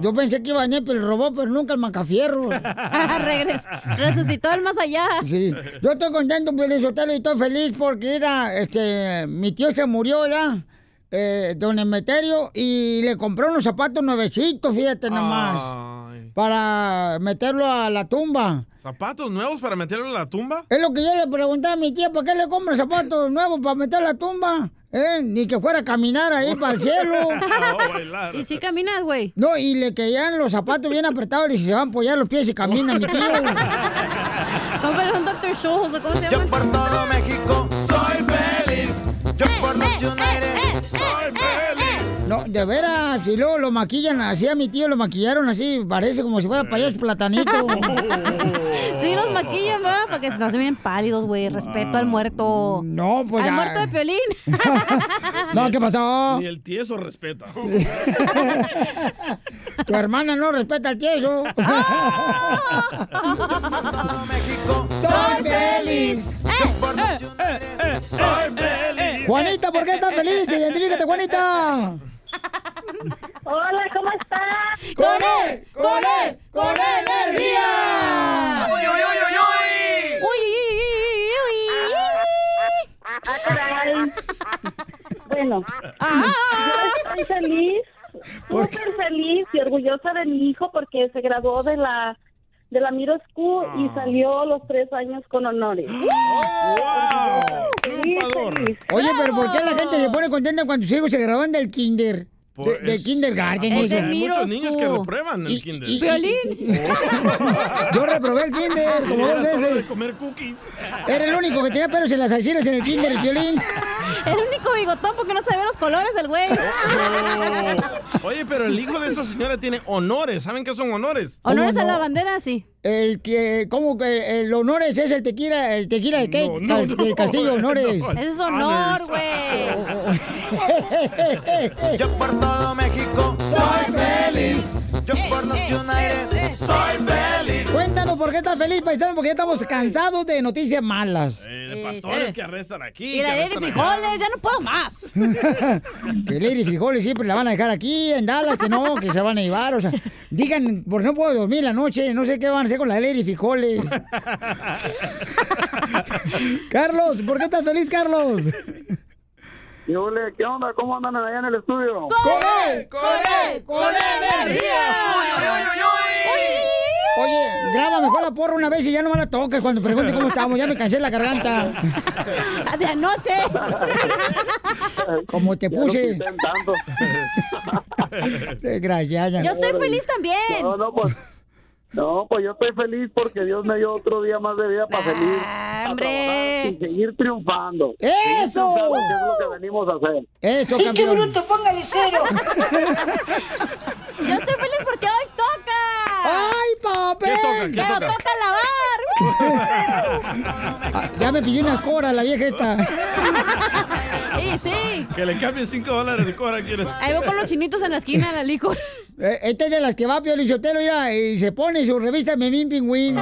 yo pensé que iba a Nepe el robot, pero nunca el macafierro. Regres- resucitó el más allá. Sí, yo estoy contento, Pelizotelo, y estoy feliz porque era, este, mi tío se murió, ¿ya? Eh, don Emeterio, y le compró unos zapatos nuevecitos, fíjate nomás. para meterlo a la tumba. ¿Zapatos nuevos para meterlo en la tumba? Es lo que yo le pregunté a mi tía, ¿por qué le compra zapatos nuevos para meter a la tumba? ¿Eh? Ni que fuera a caminar ahí para el cielo. ¿Y si caminas, güey? No, y le quedan los zapatos bien apretados y se van a apoyar los pies y camina mi tío. Cómprale un Dr. O cómo se llama. Yo por todo México soy feliz. Yo por los United soy feliz. No, de veras, y luego lo maquillan así a mi tío, lo maquillaron así, parece como si fuera payaso platanito. Sí, los maquillan, ¿verdad? Para que no se vean pálidos, güey. Respeto al muerto. No, pues Al ya. muerto de Piolín. No, ¿qué pasó? Ni el tieso respeta. Tu hermana no respeta al tieso. Soy feliz. Soy feliz. Juanita, ¿por qué estás feliz? Identifícate, Juanita. Hola, ¿cómo estás? ¡Con él! ¡Con él! ¡Con energía! ¡Uy, uy, uy, uy, uy! Uy, Ah, caray. Bueno, yo estoy feliz, súper feliz y orgullosa de mi hijo porque se graduó de la de la Middle School y salió los tres años con honores. Feliz, feliz. Oye, pero ¿por qué la gente se pone contenta cuando sus hijos se gradúan del kinder? De, Por- del es- kindergarten. Porque eso. hay muchos niños que reprueban el kinder. Yo reprobé el kinder como dos solo de veces. comer cookies. Era el único que tenía pelos en las axilas en el kinder, el violín. El único bigotón porque no sabe los colores del güey. Oh. Oye, pero el hijo de esa señora tiene honores. ¿Saben qué son honores? Honores a ¿Cómo la no? bandera, sí. El que, ¿cómo que el honores es el tequila, el tequila de qué? No, no, Cal- no, del Castillo Honores. es honor, güey. Yo por todo México soy feliz. Yo por los United soy feliz. Por qué estás feliz, paisano, porque ya estamos cansados de noticias malas. Eh, de pastores sí. que arrestan aquí. Y la de frijoles, ya no puedo más. que Lady Frijoles siempre la van a dejar aquí en Dallas, que no, que se van a llevar. O sea, digan, porque no puedo dormir la noche, no sé qué van a hacer con la Lady Frijoles. Carlos, ¿por qué estás feliz, Carlos? ¿Qué ole? ¿Qué onda? ¿Cómo andan allá en el estudio? ¡Con él! ¡Con él! ¡Con energía! Oye, graba mejor la porra una vez y ya no me la toques cuando pregunte cómo estamos. Ya me cansé la garganta. De anoche. Como te Ya no puse. Desgraciada. Yo estoy feliz también. No, no, pues. No, pues yo estoy feliz porque Dios me dio otro día más de vida para feliz. Ah, hombre. y seguir triunfando. ¡Eso! Seguir triunfando, que es lo que venimos a hacer. Eso, campeón. póngale cero! Yo estoy feliz porque hoy. ¡Ay, papel! ¿Qué toca? ¿Qué Pero toca? toca lavar. Ah, Ya me pidió una cora la vieja esta. Sí, sí. Que le cambien 5 dólares de cobra. ¿quieres? Ahí voy con los chinitos en la esquina la licor. Eh, Esta es de las que va Pio Lichotelo mira, y se pone su revista Memín Pingüín.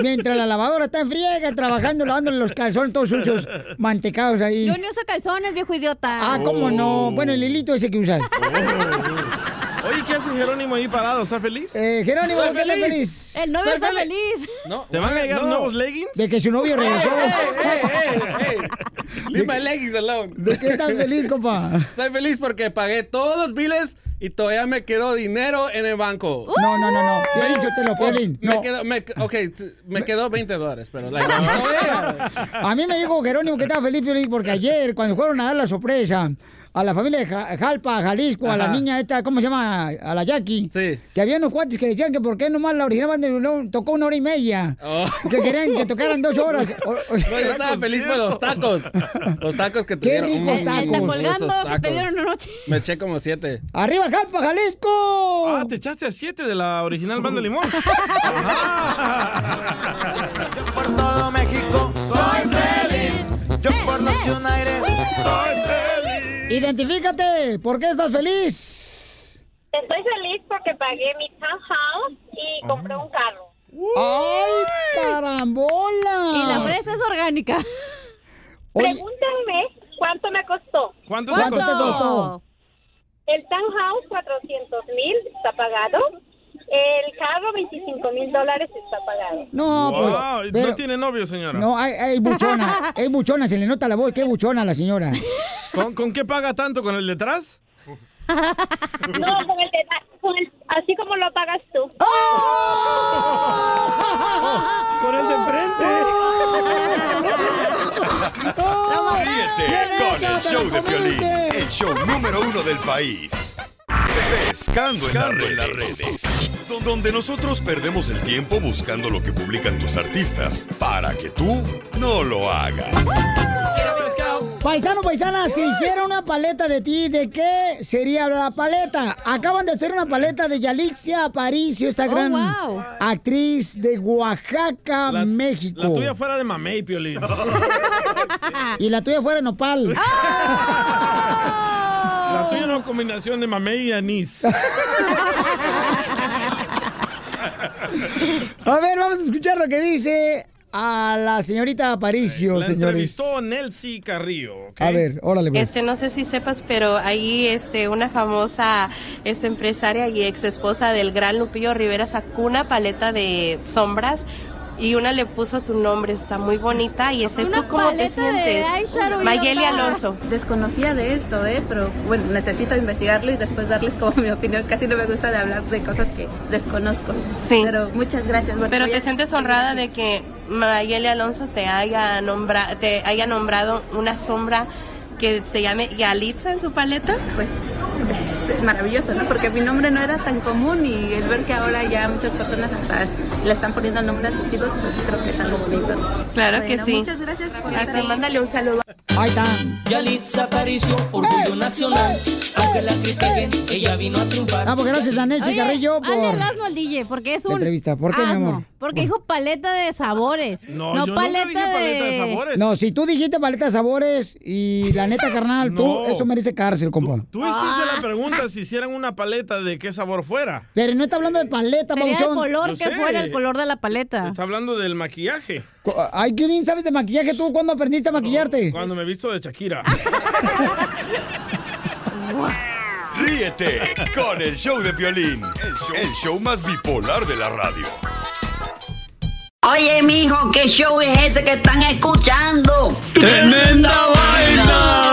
Mientras la lavadora está en friega, trabajando, lavándole los calzones todos sucios, mantecados ahí. Yo ni uso calzones, viejo idiota. Ah, ¿cómo no? Oh. Bueno, el hilito ese que usas. Oye, ¿qué hace Jerónimo ahí parado? ¿Está feliz? Eh, Jerónimo, Estoy ¿qué estás feliz. feliz? El novio está feliz. feliz. No, ¿Te van a llegar no. nuevos leggings? De que su novio regresó. Hey, hey, hey. Leave my leggings alone. ¿De qué estás feliz, compa? Estoy feliz porque pagué todos los biles y todavía me quedó dinero en el banco. No, no, no, no. Yo he dicho, te lo Piolín. Me No. quedó, me, ok, me quedó 20 dólares, pero like, no, A mí me dijo Jerónimo que estaba feliz, Piolín, porque ayer, cuando fueron a dar la sorpresa a la familia de Ja- Jalpa, Jalisco, a la niña esta, ¿cómo se llama? A la Jackie. Sí. Que había unos cuates que decían que por qué nomás la original banda tocó una hora y media. Oh. Que querían que tocaran dos horas. O- o- No, yo estaba feliz por los tacos. Los tacos que te Qué dieron. ricos Mm, tacos. Colgando que te dieron anoche. Me eché como siete. ¡Arriba, Jalpa, Jalisco! Ah, te echaste a 7 de la original banda limón. Por todo México soy feliz. Yo por los United soy feliz. Identifícate, ¿por qué estás feliz? Estoy feliz porque pagué mi townhouse y compré un carro. ¡Ay, carambola! Y la fresa es orgánica. Oye, Pregúntenme cuánto me costó. ¿Cuánto te ¿Cuánto te costó? costó? El townhouse, 400 mil, está pagado. El cargo, 25 mil dólares está pagado. No, pues, pero, no tiene novio, señora. No, hay, hay buchona, hay buchona, se le nota la voz, qué buchona la señora. ¿Con, qué paga tanto? ¿Con el detrás? No, con el detrás, el, así como lo pagas tú. ¡Oh! ¡Con el de enfrente! ¡Oh! ¡Oh! Ríete con el show de Piolín, el show número uno del país. Pescando, en, las redes. Donde nosotros perdemos el tiempo buscando lo que publican tus artistas para que tú no lo hagas. Paisano, paisana, si hiciera una paleta de ti, ¿de qué sería la paleta? Acaban de hacer una paleta de Yalixia Aparicio, esta Oh, gran wow. actriz de Oaxaca, México. La tuya fuera de mamey, Piolín. Y la tuya fuera de nopal. La tuya es una combinación de mamey y anís. A ver, vamos a escuchar lo que dice a la señorita Aparicio, La señores. entrevistó Nelcy Carrillo. A ver, órale, pues. Este, no sé si sepas, pero ahí este, una famosa este, empresaria y ex esposa del gran Lupillo Rivera sacó una paleta de sombras y una le puso tu nombre, está muy bonita. Y ese, Una ¿tú cómo te sientes? Mayeli Alonso. Desconocía de esto, ¿eh? pero bueno, necesito investigarlo y después darles como mi opinión. Casi no me gusta de hablar de cosas que desconozco. Sí. Pero muchas gracias. Bueno, Pero te a- sientes honrada de que Mayeli Alonso te haya, nombra, te haya nombrado una sombra que se llame Yalitza en su paleta. Pues es maravilloso, ¿no? Porque mi nombre no era tan común y el ver que ahora ya muchas personas hasta le están poniendo el nombre a sus hijos, pues creo que es algo bonito. Claro que sí. Muchas gracias por ahí. mándale un saludo. Ahí está. Yalitza Aparicio, orgullo nacional. Aunque la critiquen, ella vino a triunfar. Ah, pues gracias a Oye, Carrillo por hazle el asno al DJ, porque es un entrevista. ¿Por qué, mi asno, amor? Porque dijo paleta de sabores. No, No, yo nunca paleta, dije paleta de sabores. No, si tú dijiste paleta de sabores y la neta, carnal, tú, eso merece cárcel, compa. Tú hiciste la pregunta si hicieran una paleta de qué sabor fuera. Pero no está hablando de paleta, Sería el color Yo que sé. fuera el color de la paleta. Está hablando del maquillaje. Ay, qué bien sabes de maquillaje tú. ¿Cuándo aprendiste a maquillarte? Cuando me he visto de Shakira. Ríete con el show de Piolín, el show, el show más bipolar de la radio. Oye, mijo, ¿qué show es ese que están escuchando? ¡Tremenda vaina!